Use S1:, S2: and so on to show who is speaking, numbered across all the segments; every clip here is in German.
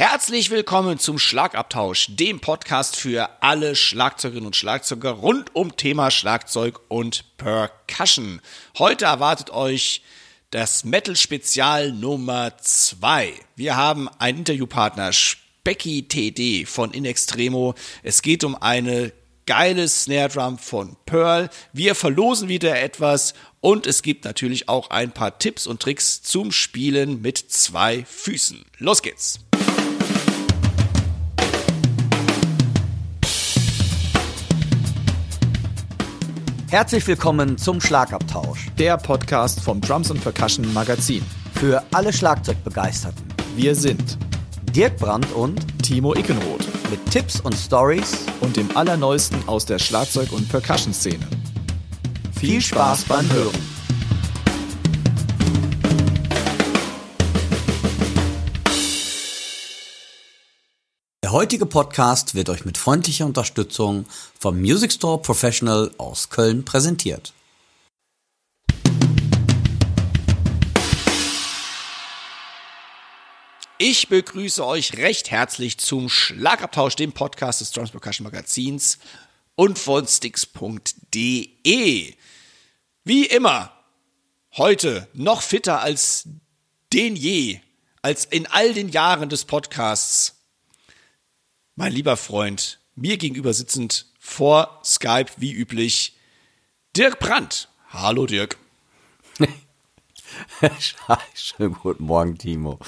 S1: Herzlich willkommen zum Schlagabtausch, dem Podcast für alle Schlagzeugerinnen und Schlagzeuger rund um Thema Schlagzeug und Percussion. Heute erwartet euch das Metal-Spezial Nummer 2. Wir haben einen Interviewpartner, Specky TD von In Extremo. Es geht um eine geile Snare Drum von Pearl. Wir verlosen wieder etwas und es gibt natürlich auch ein paar Tipps und Tricks zum Spielen mit zwei Füßen. Los geht's!
S2: Herzlich willkommen zum Schlagabtausch.
S3: Der Podcast vom Drums und Percussion Magazin.
S2: Für alle Schlagzeugbegeisterten.
S3: Wir sind
S2: Dirk Brandt und
S3: Timo Ickenroth.
S2: Mit Tipps und Stories
S3: und dem Allerneuesten aus der Schlagzeug- und Percussion-Szene.
S2: Viel Spaß beim Hören. Der heutige Podcast wird euch mit freundlicher Unterstützung vom Music Store Professional aus Köln präsentiert.
S1: Ich begrüße euch recht herzlich zum Schlagabtausch, dem Podcast des Drums Percussion Magazins und von Sticks.de. Wie immer, heute noch fitter als den je, als in all den Jahren des Podcasts mein lieber Freund, mir gegenüber sitzend vor Skype wie üblich, Dirk Brandt. Hallo Dirk.
S2: Schönen guten Morgen, Timo.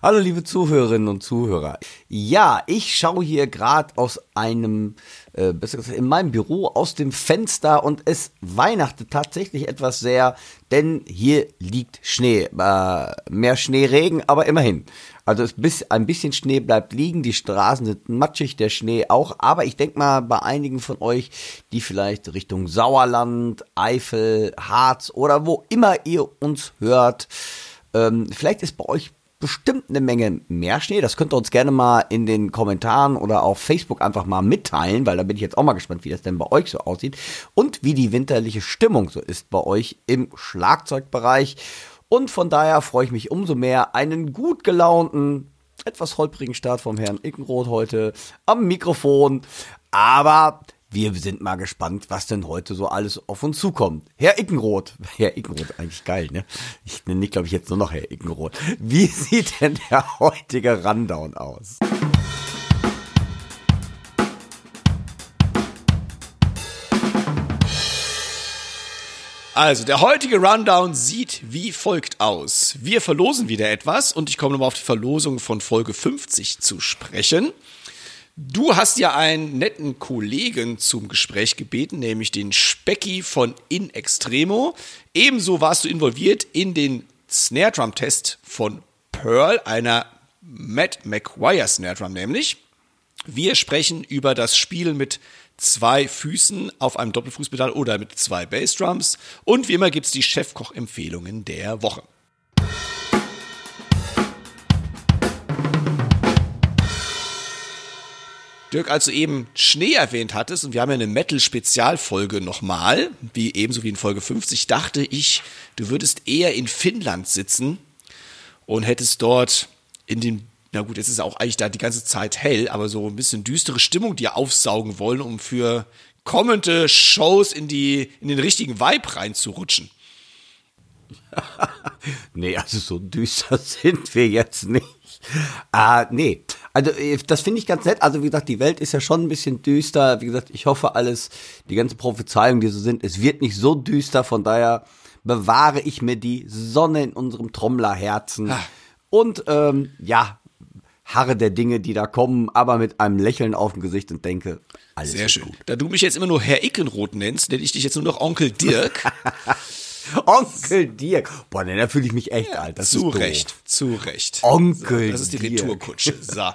S2: Hallo, liebe Zuhörerinnen und Zuhörer. Ja, ich schaue hier gerade aus einem, äh, besser gesagt, in meinem Büro aus dem Fenster und es weihnachtet tatsächlich etwas sehr, denn hier liegt Schnee. Äh, mehr Schneeregen, aber immerhin. Also es bis, ein bisschen Schnee bleibt liegen, die Straßen sind matschig, der Schnee auch. Aber ich denke mal, bei einigen von euch, die vielleicht Richtung Sauerland, Eifel, Harz oder wo immer ihr uns hört, ähm, vielleicht ist bei euch bestimmt eine Menge mehr Schnee. Das könnt ihr uns gerne mal in den Kommentaren oder auf Facebook einfach mal mitteilen, weil da bin ich jetzt auch mal gespannt, wie das denn bei euch so aussieht und wie die winterliche Stimmung so ist bei euch im Schlagzeugbereich. Und von daher freue ich mich umso mehr, einen gut gelaunten, etwas holprigen Start vom Herrn Ickenroth heute am Mikrofon. Aber wir sind mal gespannt, was denn heute so alles auf uns zukommt. Herr Ickenroth, Herr Ickenroth, eigentlich geil, ne? Ich nenne glaube ich, jetzt nur noch Herr Ickenroth. Wie sieht denn der heutige Rundown aus?
S1: Also, der heutige Rundown sieht wie folgt aus. Wir verlosen wieder etwas und ich komme nochmal auf die Verlosung von Folge 50 zu sprechen. Du hast ja einen netten Kollegen zum Gespräch gebeten, nämlich den Specky von In Extremo. Ebenso warst du involviert in den Snare Drum Test von Pearl, einer Matt McGuire Snare Drum nämlich. Wir sprechen über das Spielen mit zwei Füßen auf einem Doppelfußpedal oder mit zwei Bassdrums. Und wie immer gibt's die Chefkoch-Empfehlungen der Woche. Dirk, als du eben Schnee erwähnt hattest, und wir haben ja eine Metal-Spezialfolge nochmal, wie ebenso wie in Folge 50, dachte ich, du würdest eher in Finnland sitzen und hättest dort in den na gut, es ist auch eigentlich da die ganze Zeit hell, aber so ein bisschen düstere Stimmung dir aufsaugen wollen, um für kommende Shows in die, in den richtigen Vibe reinzurutschen.
S2: nee, also so düster sind wir jetzt nicht. Ah, nee. Also, äh, das finde ich ganz nett. Also, wie gesagt, die Welt ist ja schon ein bisschen düster. Wie gesagt, ich hoffe alles, die ganzen Prophezeiungen, die so sind, es wird nicht so düster. Von daher bewahre ich mir die Sonne in unserem Trommlerherzen. Ah. Und ähm, ja, harre der Dinge, die da kommen, aber mit einem Lächeln auf dem Gesicht und denke, alles
S1: Sehr schön. Gut. Da du mich jetzt immer nur Herr Ickenroth nennst, nenne ich dich jetzt nur noch Onkel Dirk.
S2: Onkel Dirk. Boah, ne, da fühle ich mich echt ja, alt. Das
S1: zu Recht, zu Recht.
S2: Onkel
S1: so, Das ist die Retourkutsche. So.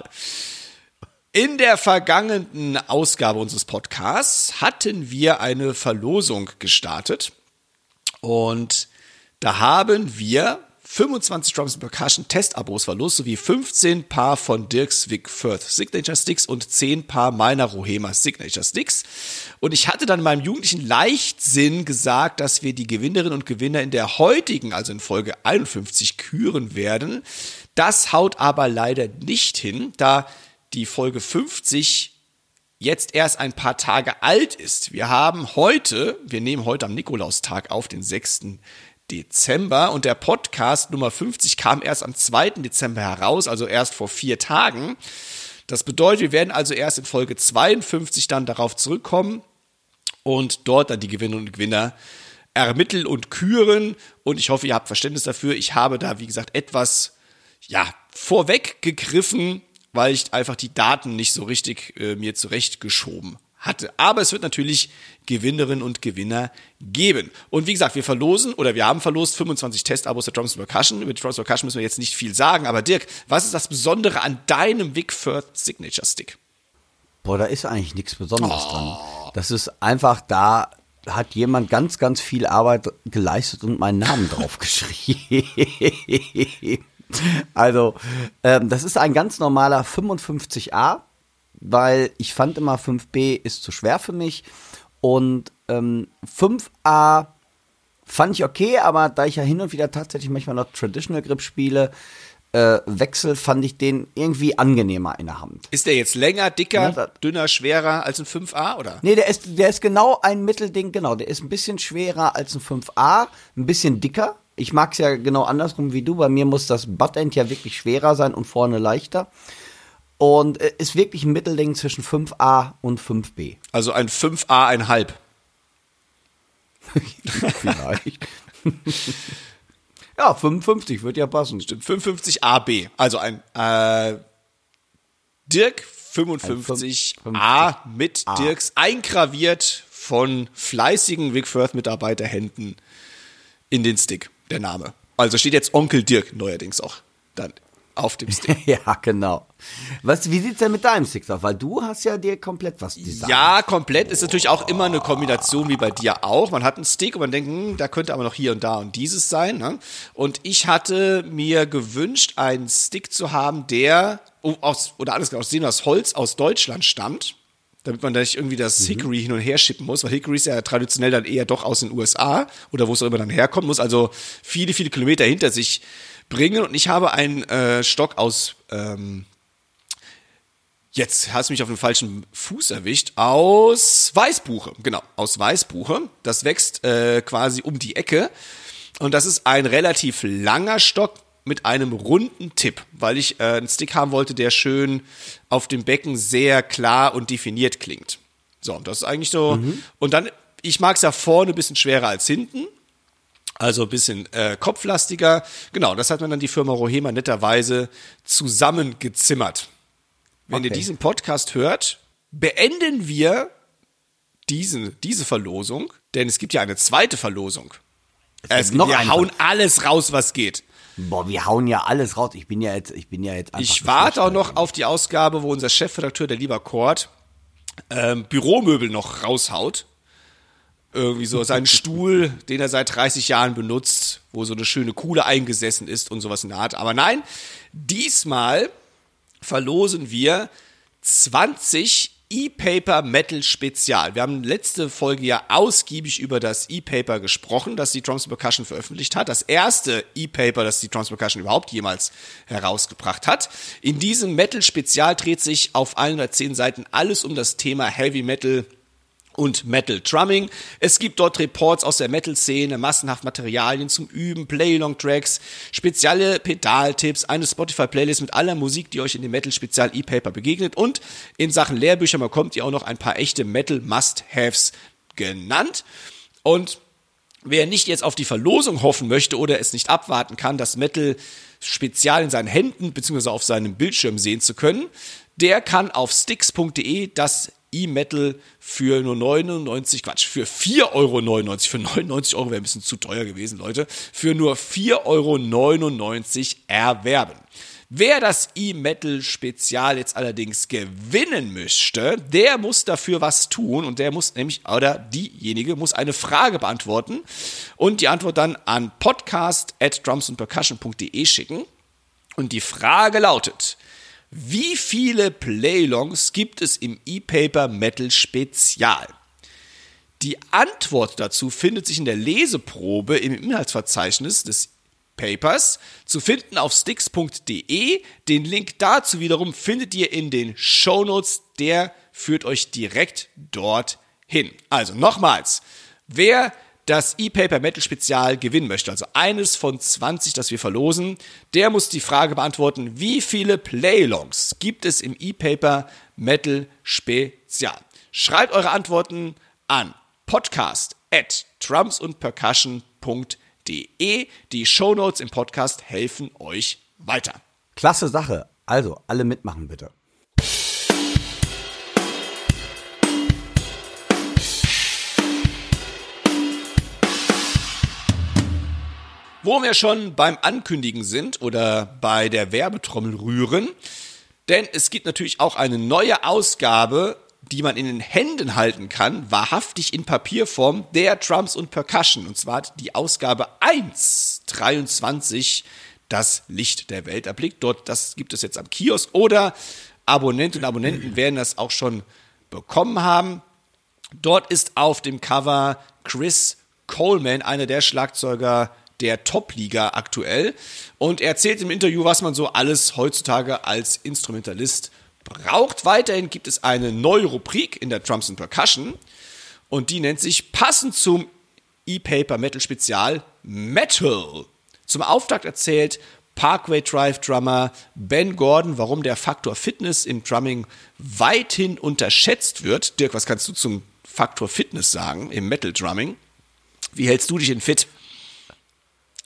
S1: In der vergangenen Ausgabe unseres Podcasts hatten wir eine Verlosung gestartet und da haben wir 25 Drums Percussion Testabos verlost, sowie 15 Paar von Dirks Vic Firth Signature Sticks und 10 Paar meiner Rohema Signature Sticks. Und ich hatte dann in meinem jugendlichen Leichtsinn gesagt, dass wir die Gewinnerinnen und Gewinner in der heutigen, also in Folge 51, küren werden. Das haut aber leider nicht hin, da die Folge 50 jetzt erst ein paar Tage alt ist. Wir haben heute, wir nehmen heute am Nikolaustag auf, den 6. Dezember und der Podcast Nummer 50 kam erst am 2. Dezember heraus, also erst vor vier Tagen. Das bedeutet, wir werden also erst in Folge 52 dann darauf zurückkommen und dort dann die Gewinnerinnen und Gewinner ermitteln und küren. Und ich hoffe, ihr habt Verständnis dafür. Ich habe da, wie gesagt, etwas, ja, vorweggegriffen, weil ich einfach die Daten nicht so richtig äh, mir zurechtgeschoben hatte. Aber es wird natürlich Gewinnerinnen und Gewinner geben. Und wie gesagt, wir verlosen oder wir haben verlost 25 Testabos der Drums Percussion. Über die Drums Percussion müssen wir jetzt nicht viel sagen. Aber Dirk, was ist das Besondere an deinem Vic Firth Signature Stick?
S2: Boah, da ist eigentlich nichts Besonderes oh. dran. Das ist einfach da hat jemand ganz, ganz viel Arbeit geleistet und meinen Namen draufgeschrieben. also, ähm, das ist ein ganz normaler 55a weil ich fand immer 5b ist zu schwer für mich. Und ähm, 5a fand ich okay, aber da ich ja hin und wieder tatsächlich manchmal noch Traditional Grip spiele, äh, Wechsel fand ich den irgendwie angenehmer in der Hand.
S1: Ist der jetzt länger, dicker, ja, dünner, schwerer als ein 5a oder?
S2: Nee, der ist, der ist genau ein Mittelding, genau. Der ist ein bisschen schwerer als ein 5a, ein bisschen dicker. Ich mag es ja genau andersrum wie du. Bei mir muss das Buttend ja wirklich schwerer sein und vorne leichter. Und äh, ist wirklich ein Mittelding zwischen 5a und 5b.
S1: Also ein 5a ein halb.
S2: Vielleicht. ja, 55 wird ja passen.
S1: Stimmt, 55 AB. Also ein äh, Dirk 55 ein A mit A. Dirks eingraviert von fleißigen Vic Firth Mitarbeiterhänden in den Stick, der Name. Also steht jetzt Onkel Dirk neuerdings auch dann auf dem Stick.
S2: ja, genau. Was, wie sieht's denn mit deinem Stick aus? Weil du hast ja dir komplett was designt.
S1: Ja, komplett ist natürlich auch immer eine Kombination wie bei dir auch. Man hat einen Stick und man denkt, hm, da könnte aber noch hier und da und dieses sein. Ne? Und ich hatte mir gewünscht, einen Stick zu haben, der aus, oder alles aus sehen aus Holz aus Deutschland stammt. Damit man da nicht irgendwie das mhm. Hickory hin und her schippen muss, weil Hickory ist ja traditionell dann eher doch aus den USA oder wo es auch immer dann herkommen muss, also viele, viele Kilometer hinter sich bringen. Und ich habe einen äh, Stock aus, ähm, jetzt hast du mich auf den falschen Fuß erwischt, aus Weißbuche. Genau, aus Weißbuche. Das wächst äh, quasi um die Ecke. Und das ist ein relativ langer Stock mit einem runden Tipp, weil ich äh, einen Stick haben wollte, der schön auf dem Becken sehr klar und definiert klingt. So, das ist eigentlich so. Mhm. Und dann, ich mag es ja vorne ein bisschen schwerer als hinten. Also ein bisschen äh, kopflastiger. Genau, das hat man dann die Firma Rohema netterweise zusammengezimmert. Wenn okay. ihr diesen Podcast hört, beenden wir diese, diese Verlosung, denn es gibt ja eine zweite Verlosung. Es, es noch wir hauen alles raus, was geht.
S2: Boah, wir hauen ja alles raus. Ich bin ja jetzt, ich bin ja jetzt
S1: Ich warte auch noch auf die Ausgabe, wo unser Chefredakteur, der lieber Kort, ähm, Büromöbel noch raushaut irgendwie so seinen Stuhl, den er seit 30 Jahren benutzt, wo so eine schöne Kuhle eingesessen ist und sowas in der Art. Aber nein, diesmal verlosen wir 20 E-Paper Metal Spezial. Wir haben letzte Folge ja ausgiebig über das E-Paper gesprochen, das die Drums Percussion veröffentlicht hat. Das erste E-Paper, das die Drums Percussion überhaupt jemals herausgebracht hat. In diesem Metal Spezial dreht sich auf 110 Seiten alles um das Thema Heavy Metal und Metal Drumming. Es gibt dort Reports aus der Metal-Szene, massenhaft Materialien zum Üben, Play-Long-Tracks, spezielle Pedaltipps, eine Spotify-Playlist mit aller Musik, die euch in dem Metal-Spezial-E-Paper begegnet und in Sachen Lehrbücher bekommt ihr auch noch ein paar echte Metal-Must-Haves genannt. Und wer nicht jetzt auf die Verlosung hoffen möchte oder es nicht abwarten kann, das Metal Spezial in seinen Händen bzw. auf seinem Bildschirm sehen zu können, der kann auf sticks.de das E-Metal für nur 99, Quatsch, für 4,99 Euro, für 99 Euro wäre ein bisschen zu teuer gewesen, Leute, für nur 4,99 Euro erwerben. Wer das E-Metal-Spezial jetzt allerdings gewinnen möchte, der muss dafür was tun und der muss nämlich, oder diejenige muss eine Frage beantworten und die Antwort dann an podcast at drumsandpercussion.de schicken. Und die Frage lautet, wie viele Playlongs gibt es im E-Paper Metal Spezial? Die Antwort dazu findet sich in der Leseprobe im Inhaltsverzeichnis des Papers zu finden auf sticks.de. Den Link dazu wiederum findet ihr in den Shownotes. Der führt euch direkt dorthin. Also nochmals, wer das E-Paper Metal Spezial gewinnen möchte, also eines von 20, das wir verlosen, der muss die Frage beantworten, wie viele Playlongs gibt es im E-Paper Metal Spezial? Schreibt eure Antworten an podcast at trumpsundpercussion.de. Die Shownotes im Podcast helfen euch weiter.
S2: Klasse Sache. Also, alle mitmachen bitte.
S1: Wo wir schon beim Ankündigen sind oder bei der Werbetrommel rühren, denn es gibt natürlich auch eine neue Ausgabe, die man in den Händen halten kann, wahrhaftig in Papierform, der Drums und Percussion. Und zwar die Ausgabe 1, 23, das Licht der Welt erblickt. Dort, das gibt es jetzt am Kiosk oder Abonnentinnen und Abonnenten werden das auch schon bekommen haben. Dort ist auf dem Cover Chris Coleman, einer der Schlagzeuger der Top-Liga aktuell. Und er erzählt im Interview, was man so alles heutzutage als Instrumentalist braucht. Weiterhin gibt es eine neue Rubrik in der Drums and Percussion. Und die nennt sich passend zum E-Paper Metal Spezial Metal. Zum Auftakt erzählt Parkway Drive Drummer Ben Gordon, warum der Faktor Fitness im Drumming weithin unterschätzt wird. Dirk, was kannst du zum Faktor Fitness sagen im Metal Drumming? Wie hältst du dich in fit?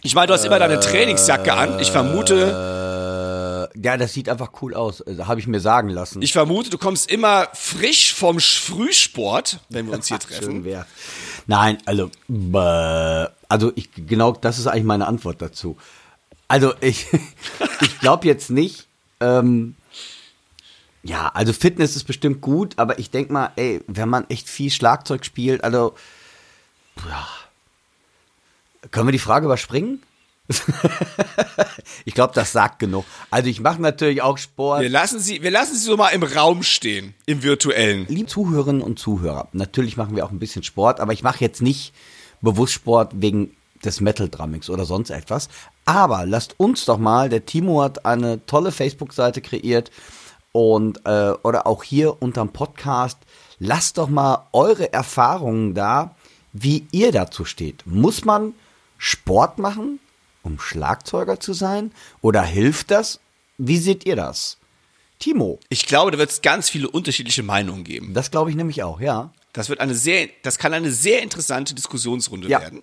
S1: Ich meine, du hast immer deine Trainingsjacke an. Ich vermute.
S2: Äh, ja, das sieht einfach cool aus. Also, Habe ich mir sagen lassen.
S1: Ich vermute, du kommst immer frisch vom Frühsport, wenn wir uns hier
S2: Schön
S1: treffen.
S2: wär. Nein, also, also ich, genau, das ist eigentlich meine Antwort dazu. Also ich, ich glaube jetzt nicht, ähm, ja, also Fitness ist bestimmt gut, aber ich denk mal, ey, wenn man echt viel Schlagzeug spielt, also, ja, können wir die Frage überspringen? ich glaube, das sagt genug. Also ich mache natürlich auch Sport.
S1: Wir lassen sie, wir lassen sie so mal im Raum stehen, im virtuellen.
S2: Liebe Zuhörerinnen und Zuhörer, natürlich machen wir auch ein bisschen Sport, aber ich mache jetzt nicht bewusst Sport wegen des Metal Drummings oder sonst etwas. Aber lasst uns doch mal, der Timo hat eine tolle Facebook-Seite kreiert und äh, oder auch hier unterm Podcast, lasst doch mal eure Erfahrungen da, wie ihr dazu steht. Muss man Sport machen, um Schlagzeuger zu sein? Oder hilft das? Wie seht ihr das? Timo,
S1: Ich glaube, da wird es ganz viele unterschiedliche Meinungen geben.
S2: das glaube ich nämlich auch, ja.
S1: Das wird eine sehr, das kann eine sehr interessante Diskussionsrunde
S2: Ja.
S1: werden.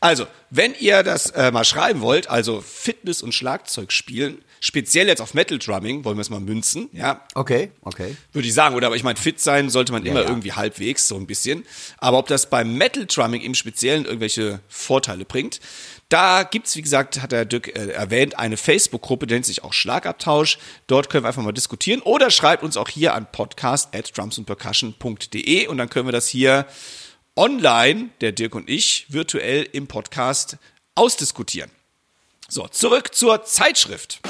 S1: Also, wenn ihr das äh, mal schreiben wollt, also Fitness und Schlagzeug spielen, speziell jetzt auf Metal Drumming, wollen wir es mal münzen, ja,
S2: Okay, okay.
S1: würde ich sagen, oder aber ich meine, fit sein sollte man immer
S2: ja.
S1: irgendwie halbwegs, so ein bisschen. Aber ob das beim Metal Drumming im Speziellen irgendwelche Vorteile bringt, da gibt's wie gesagt, hat der Dirk äh, erwähnt, eine Facebook-Gruppe, die nennt sich auch Schlagabtausch. Dort können wir einfach mal diskutieren. Oder schreibt uns auch hier an podcast at drumsandpercussion.de und dann können wir das hier online, der Dirk und ich, virtuell im Podcast ausdiskutieren. So, zurück zur Zeitschrift.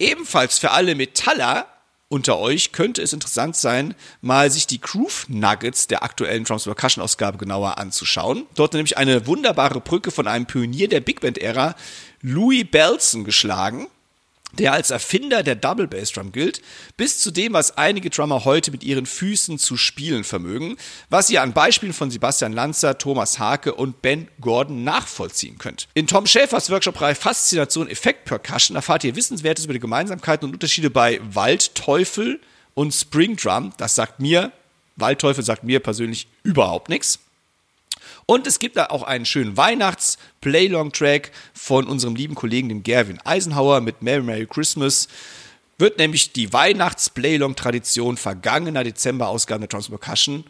S1: Ebenfalls für alle Metaller unter euch könnte es interessant sein, mal sich die Groove Nuggets der aktuellen Drums Percussion Ausgabe genauer anzuschauen. Dort nämlich eine wunderbare Brücke von einem Pionier der Big Band Ära, Louis Belson, geschlagen der als Erfinder der Double Bass Drum gilt, bis zu dem, was einige Drummer heute mit ihren Füßen zu spielen vermögen, was ihr an Beispielen von Sebastian Lanzer, Thomas Hake und Ben Gordon nachvollziehen könnt. In Tom Schäfers Workshop-Reihe Faszination Effekt Percussion erfahrt ihr Wissenswertes über die Gemeinsamkeiten und Unterschiede bei Waldteufel und Spring Drum. Das sagt mir, Waldteufel sagt mir persönlich überhaupt nichts. Und es gibt da auch einen schönen Weihnachts-Playlong-Track von unserem lieben Kollegen, dem Gerwin Eisenhower mit Merry Merry Christmas. Wird nämlich die Weihnachts-Playlong-Tradition vergangener Dezember-Ausgaben der Trans Percussion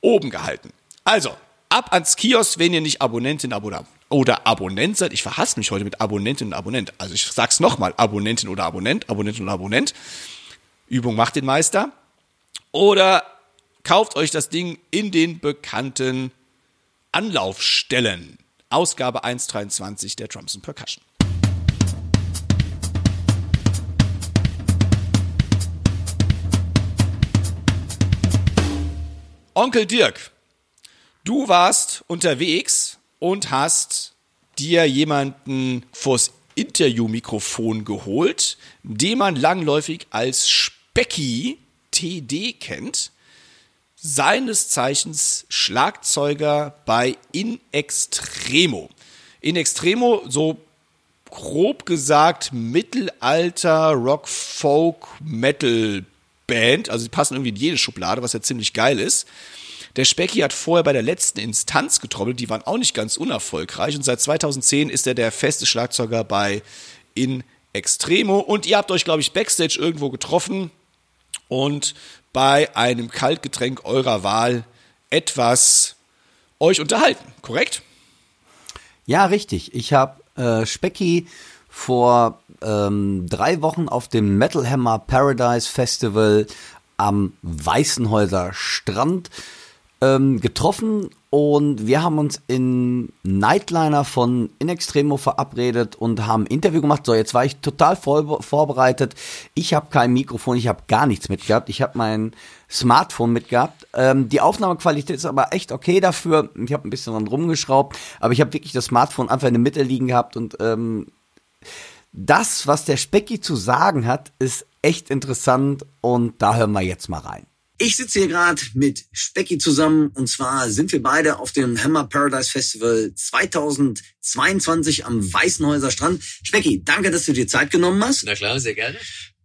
S1: oben gehalten. Also, ab ans Kiosk, wenn ihr nicht Abonnentin oder, oder Abonnent seid. Ich verhasse mich heute mit Abonnentin und Abonnent. Also ich sag's nochmal, Abonnentin oder Abonnent, Abonnentin oder Abonnent. Übung macht den Meister. Oder kauft euch das Ding in den bekannten Anlaufstellen. Ausgabe 1.23 der Drums and Percussion. Onkel Dirk, du warst unterwegs und hast dir jemanden vors Interviewmikrofon geholt, den man langläufig als Specki TD kennt. Seines Zeichens Schlagzeuger bei In Extremo. In Extremo, so grob gesagt, Mittelalter Rock, Folk, Metal Band. Also sie passen irgendwie in jede Schublade, was ja ziemlich geil ist. Der Specky hat vorher bei der letzten Instanz getrommelt, die waren auch nicht ganz unerfolgreich. Und seit 2010 ist er der feste Schlagzeuger bei In Extremo. Und ihr habt euch, glaube ich, backstage irgendwo getroffen und bei einem Kaltgetränk eurer Wahl etwas euch unterhalten, korrekt?
S2: Ja, richtig. Ich habe äh, Specky vor ähm, drei Wochen auf dem Metal Hammer Paradise Festival am Weißenhäuser Strand ähm, getroffen und wir haben uns in Nightliner von In Extremo verabredet und haben ein Interview gemacht. So, jetzt war ich total voll vorbereitet. Ich habe kein Mikrofon, ich habe gar nichts mitgehabt. Ich habe mein Smartphone mitgehabt. Ähm, die Aufnahmequalität ist aber echt okay dafür. Ich habe ein bisschen dran rumgeschraubt, aber ich habe wirklich das Smartphone einfach in der Mitte liegen gehabt und ähm, das, was der Specki zu sagen hat, ist echt interessant und da hören wir jetzt mal rein.
S4: Ich sitze hier gerade mit Specki zusammen und zwar sind wir beide auf dem Hammer Paradise Festival 2022 am Weißenhäuser Strand. Specki, danke, dass du dir Zeit genommen hast.
S5: Na klar, sehr gerne.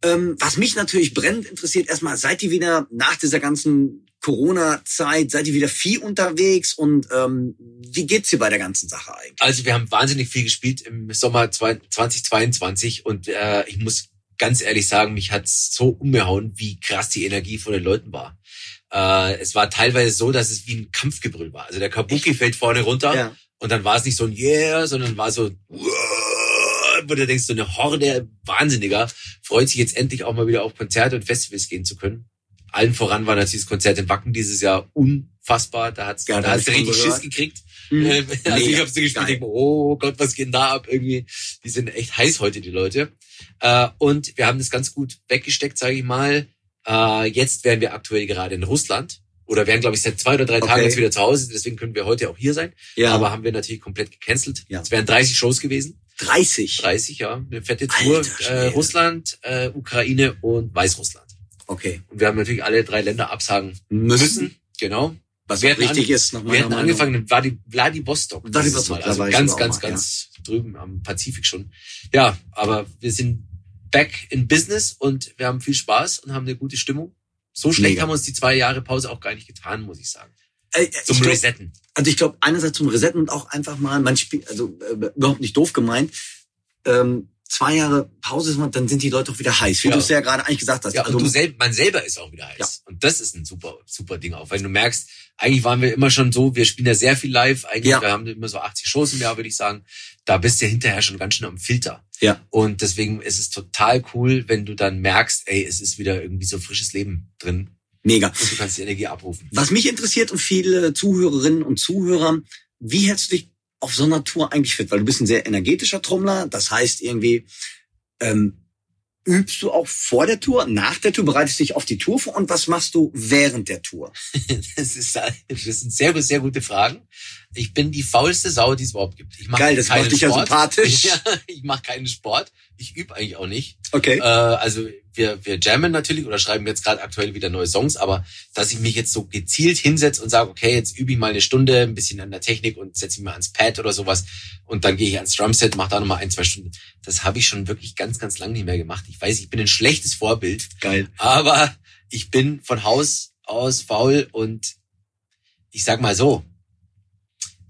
S4: Ähm, was mich natürlich brennend interessiert, erstmal, seid ihr wieder nach dieser ganzen Corona-Zeit, seid ihr wieder viel unterwegs und ähm, wie geht's dir bei der ganzen Sache eigentlich?
S5: Also wir haben wahnsinnig viel gespielt im Sommer 2022 und äh, ich muss ganz ehrlich sagen, mich hat's so umgehauen, wie krass die Energie von den Leuten war. Äh, es war teilweise so, dass es wie ein Kampfgebrüll war. Also der Kabuki Echt? fällt vorne runter ja. und dann war es nicht so ein Yeah, sondern war so wo du denkst, so eine Horde Wahnsinniger freut sich jetzt endlich auch mal wieder auf Konzerte und Festivals gehen zu können. Allen voran war natürlich das Konzert in Wacken dieses Jahr unfassbar. Da hat's, ja, da hast du richtig Schiss gekriegt. Mhm. Ähm, also ich habe so gespielt, denke, oh Gott, was geht denn da ab? Irgendwie, die sind echt heiß heute, die Leute. Äh, und wir haben das ganz gut weggesteckt, sage ich mal. Äh, jetzt wären wir aktuell gerade in Russland oder wären, glaube ich, seit zwei oder drei Tagen jetzt wieder zu Hause. Deswegen können wir heute auch hier sein. Ja. Aber haben wir natürlich komplett gecancelt. Ja. Es wären 30 Shows gewesen.
S4: 30?
S5: 30, ja. Eine fette Tour. Äh, Russland, äh, Ukraine und Weißrussland.
S4: Okay.
S5: Und wir haben natürlich alle drei Länder absagen müssen. müssen. Genau.
S4: Was wir wichtig an, ist,
S5: nochmal. Wir hatten angefangen in Vladi, Vladivostok. Vladivostok, also ganz, ganz, mal, ganz ja. drüben am Pazifik schon. Ja, aber wir sind back in Business und wir haben viel Spaß und haben eine gute Stimmung. So schlecht Mega. haben wir uns die zwei Jahre Pause auch gar nicht getan, muss ich sagen.
S4: Äh, zum glaub, Resetten. Also ich glaube, einerseits zum Resetten und auch einfach mal, man spielt, also äh, überhaupt nicht doof gemeint, ähm, zwei Jahre Pause ist, dann sind die Leute auch wieder heiß, wie ja. du es ja gerade eigentlich gesagt hast.
S5: Ja, also, und du selber, man selber ist auch wieder heiß. Ja. Und das ist ein super, super Ding auch, wenn du merkst, eigentlich waren wir immer schon so, wir spielen ja sehr viel live, eigentlich, ja. wir haben immer so 80 Shows im Jahr, würde ich sagen. Da bist du ja hinterher schon ganz schön am Filter.
S4: Ja.
S5: Und deswegen ist es total cool, wenn du dann merkst, ey, es ist wieder irgendwie so frisches Leben drin.
S4: Mega.
S5: Und du kannst die Energie abrufen.
S4: Was mich interessiert und viele Zuhörerinnen und Zuhörer, wie hältst du dich auf so einer Tour eigentlich fit? Weil du bist ein sehr energetischer Trommler. Das heißt irgendwie, ähm, übst du auch vor der Tour, nach der Tour, bereitest dich auf die Tour vor und was machst du während der Tour?
S5: das, ist, das sind sehr, sehr gute Fragen. Ich bin die faulste Sau, die es überhaupt gibt. Ich
S4: mach Geil, das macht dich ja sympathisch.
S5: Ja, ich mache keinen Sport. Ich übe eigentlich auch nicht.
S4: Okay.
S5: Äh, also wir, wir jammen natürlich oder schreiben jetzt gerade aktuell wieder neue Songs, aber dass ich mich jetzt so gezielt hinsetze und sage, okay, jetzt übe ich mal eine Stunde ein bisschen an der Technik und setze mich mal ans Pad oder sowas und dann gehe ich ans Drumset, mache da nochmal ein, zwei Stunden. Das habe ich schon wirklich ganz, ganz lange nicht mehr gemacht. Ich weiß, ich bin ein schlechtes Vorbild.
S4: Geil.
S5: Aber ich bin von Haus aus faul und ich sag mal so,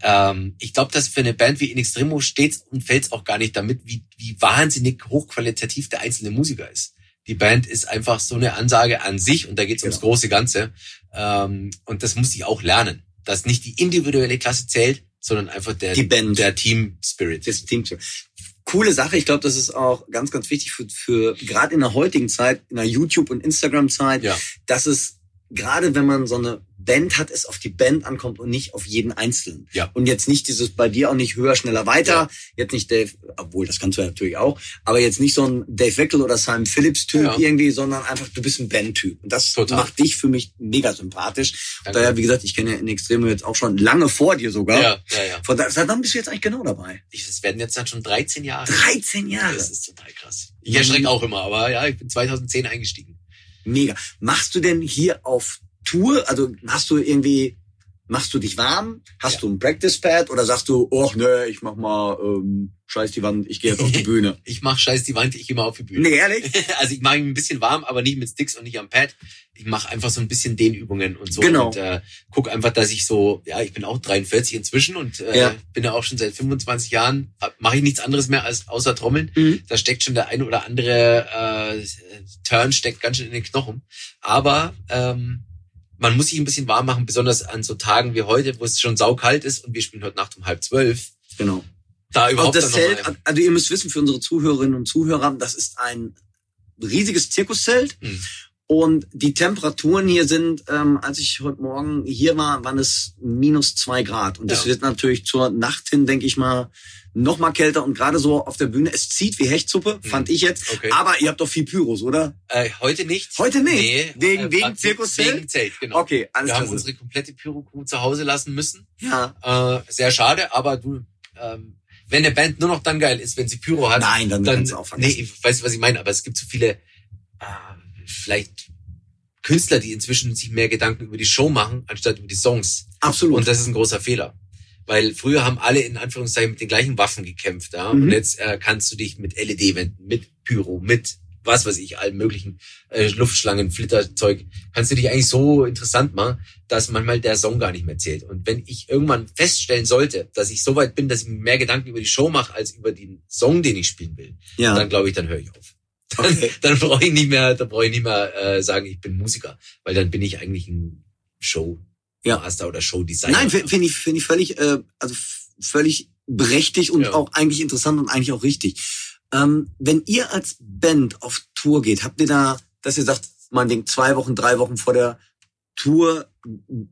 S5: ähm, ich glaube, dass für eine Band wie In Extremo steht und fällt auch gar nicht damit, wie, wie wahnsinnig hochqualitativ der einzelne Musiker ist. Die Band ist einfach so eine Ansage an sich und da geht es ums genau. große Ganze. Ähm, und das muss ich auch lernen. dass nicht die individuelle Klasse zählt, sondern einfach der,
S2: Die Band.
S5: der Team Spirit.
S2: das Team. Coole Sache. Ich glaube, das ist auch ganz, ganz wichtig für, für gerade in der heutigen Zeit, in der YouTube- und Instagram-Zeit,
S5: Ja.
S2: dass es gerade wenn man so eine Band hat, es auf die Band ankommt und nicht auf jeden Einzelnen.
S5: Ja.
S2: Und jetzt nicht dieses bei dir auch nicht höher, schneller, weiter.
S5: Ja.
S2: Jetzt nicht Dave, obwohl das kannst du ja natürlich auch, aber jetzt nicht so ein Dave Weckel oder Simon Phillips Typ
S5: Ja.
S2: irgendwie, sondern einfach du bist ein Band-Typ. Und das
S5: Total.
S2: macht dich für mich mega sympathisch.
S5: Danke.
S2: Daher, wie gesagt, ich kenne ja in Extremo jetzt auch schon lange vor dir sogar.
S5: Ja, ja, ja.
S2: Von da, seit wann bist du jetzt eigentlich genau dabei?
S5: Das werden jetzt dann schon 13 Jahre.
S2: 13 Jahre.
S5: Das ist total krass. Ich erschrecke auch immer, aber ja, ich bin 2010 eingestiegen.
S2: Mega. Machst du denn hier auf Tour, also hast du irgendwie, machst du dich warm? Hast
S5: Ja.
S2: du ein Practice Pad oder sagst du, oh ne, ich mach mal ähm, scheiß die Wand, ich gehe jetzt auf die Bühne?
S5: Ich mache scheiß die Wand, ich gehe mal auf die Bühne.
S2: nee, ehrlich?
S5: Also ich mache ihn ein bisschen warm, aber nicht mit Sticks und nicht am Pad. Ich mache einfach so ein bisschen Dehnübungen und so.
S2: Genau.
S5: Und äh, guck einfach, dass ich so, ja, ich bin auch 43 inzwischen und äh,
S2: Ja.
S5: bin ja auch schon seit 25 Jahren, mache ich nichts anderes mehr als außer Trommeln.
S2: Mhm.
S5: Da steckt schon der eine oder andere äh, Turn steckt ganz schön in den Knochen. Aber ähm, man muss sich ein bisschen warm machen, besonders an so Tagen wie heute, wo es schon saukalt ist und wir spielen heute Nacht um halb zwölf.
S2: Genau.
S5: Da
S2: Und
S5: überhaupt
S2: das Zelt, also ihr müsst wissen, für unsere Zuhörerinnen und Zuhörer, das ist ein riesiges Zirkuszelt.
S5: Mhm.
S2: Und die Temperaturen hier sind, ähm, als ich heute Morgen hier war, waren es minus zwei Grad. Und das
S5: Ja.
S2: wird natürlich zur Nacht hin, denke ich mal, noch mal kälter. Und gerade so auf der Bühne, es zieht wie Hechtsuppe, fand ich jetzt.
S5: Okay.
S2: Aber ihr habt doch viel Pyros, oder?
S5: Äh, heute nicht.
S2: Heute nicht?
S5: Nee,
S2: Wegen-
S5: äh,
S2: wegen Zirkuszelt?
S5: Wegen Zelt, genau.
S2: Okay, alles
S5: Wir haben
S2: klar.
S5: unsere komplette Pyro-Crew zu Hause lassen müssen.
S2: Ja.
S5: Äh, sehr schade, aber du, ähm, wenn eine Band nur noch dann geil ist, wenn sie Pyro hat,
S2: Nein, dann,
S5: dann,
S2: auch vergessen.
S5: nee, ich weiß, was ich meine, aber es gibt so viele, äh, vielleicht Künstler, die inzwischen sich mehr Gedanken über die Show machen, anstatt über die Songs.
S2: Absolut.
S5: Und das ist ein großer Fehler. Weil früher haben alle in Anführungszeichen mit den gleichen Waffen gekämpft, ja.
S2: Mhm.
S5: Und jetzt äh, kannst du dich mit LED wenden, mit Pyro, mit was weiß ich, allen möglichen äh, Luftschlangen, Flitterzeug, kannst du dich eigentlich so interessant machen, dass manchmal der Song gar nicht mehr zählt. Und wenn ich irgendwann feststellen sollte, dass ich so weit bin, dass ich mir mehr Gedanken über die Show mache, als über den Song, den ich spielen will,
S2: ja.
S5: dann glaube ich, dann höre ich auf. Dann,
S2: Okay.
S5: dann brauche ich nicht mehr, dann brauche ich nicht mehr äh, sagen, ich bin Musiker, weil dann bin ich eigentlich ein Show
S2: Ja.
S5: Master oder Showdesigner.
S2: Nein, finde find ich, finde ich völlig, äh, also völlig berechtigt und
S5: Ja.
S2: auch eigentlich interessant und eigentlich auch richtig. Ähm, wenn ihr als Band auf Tour geht, habt ihr da, dass ihr sagt, meinetwegen zwei Wochen, drei Wochen vor der Tour,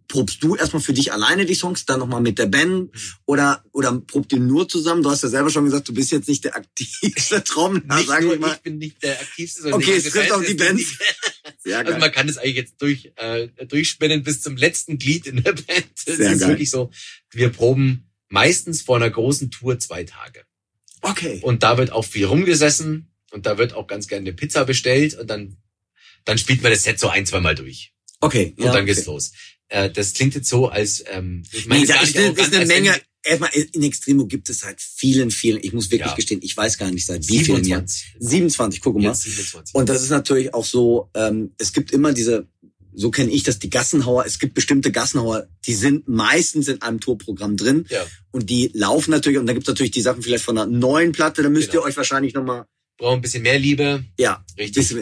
S2: probst du erstmal für dich alleine die Songs, dann nochmal mit der Band oder, oder probt ihr nur zusammen? Du hast ja selber schon gesagt, du bist jetzt nicht der aktivste Trommler,
S5: nicht
S2: sag
S5: nur
S2: ich mal.
S5: ich bin nicht der aktivste, sondern
S2: Okay, es trifft auch die Band. Sehr
S5: Also man kann es eigentlich jetzt durch äh, durchspinnen bis zum letzten Glied in der Band. Das
S2: Sehr
S5: ist
S2: geil.
S5: wirklich so. Wir proben meistens vor einer großen Tour zwei Tage.
S2: Okay.
S5: Und da wird auch viel rumgesessen und da wird auch ganz gerne eine Pizza bestellt und dann dann spielt man das Set so ein, zweimal durch.
S2: Okay.
S5: Und
S2: ja,
S5: dann geht's
S2: okay.
S5: los. Äh, das klingt jetzt so, als ähm, ich
S2: Nee,
S5: meine,
S2: da
S5: gar
S2: ist,
S5: arrogant,
S2: ist eine Menge. Erstmal in Extremo gibt es seit vielen, vielen. Ich muss wirklich
S5: Ja.
S2: gestehen, ich weiß gar nicht seit wie vielen Jahren.
S5: 27.
S2: 27, guck mal.
S5: Jetzt 27.
S2: Und das ist natürlich auch so. Ähm, es gibt immer diese. So kenne ich das, die Gassenhauer. Es gibt bestimmte Gassenhauer, die sind meistens in einem Tourprogramm drin
S5: ja,
S2: und die laufen natürlich. Und da gibt es natürlich die Sachen vielleicht von einer neuen Platte. Da müsst
S5: Genau.
S2: ihr euch wahrscheinlich nochmal.
S5: Brauchen ein bisschen mehr Liebe.
S2: Ja,
S5: Richtig.
S2: bisschen,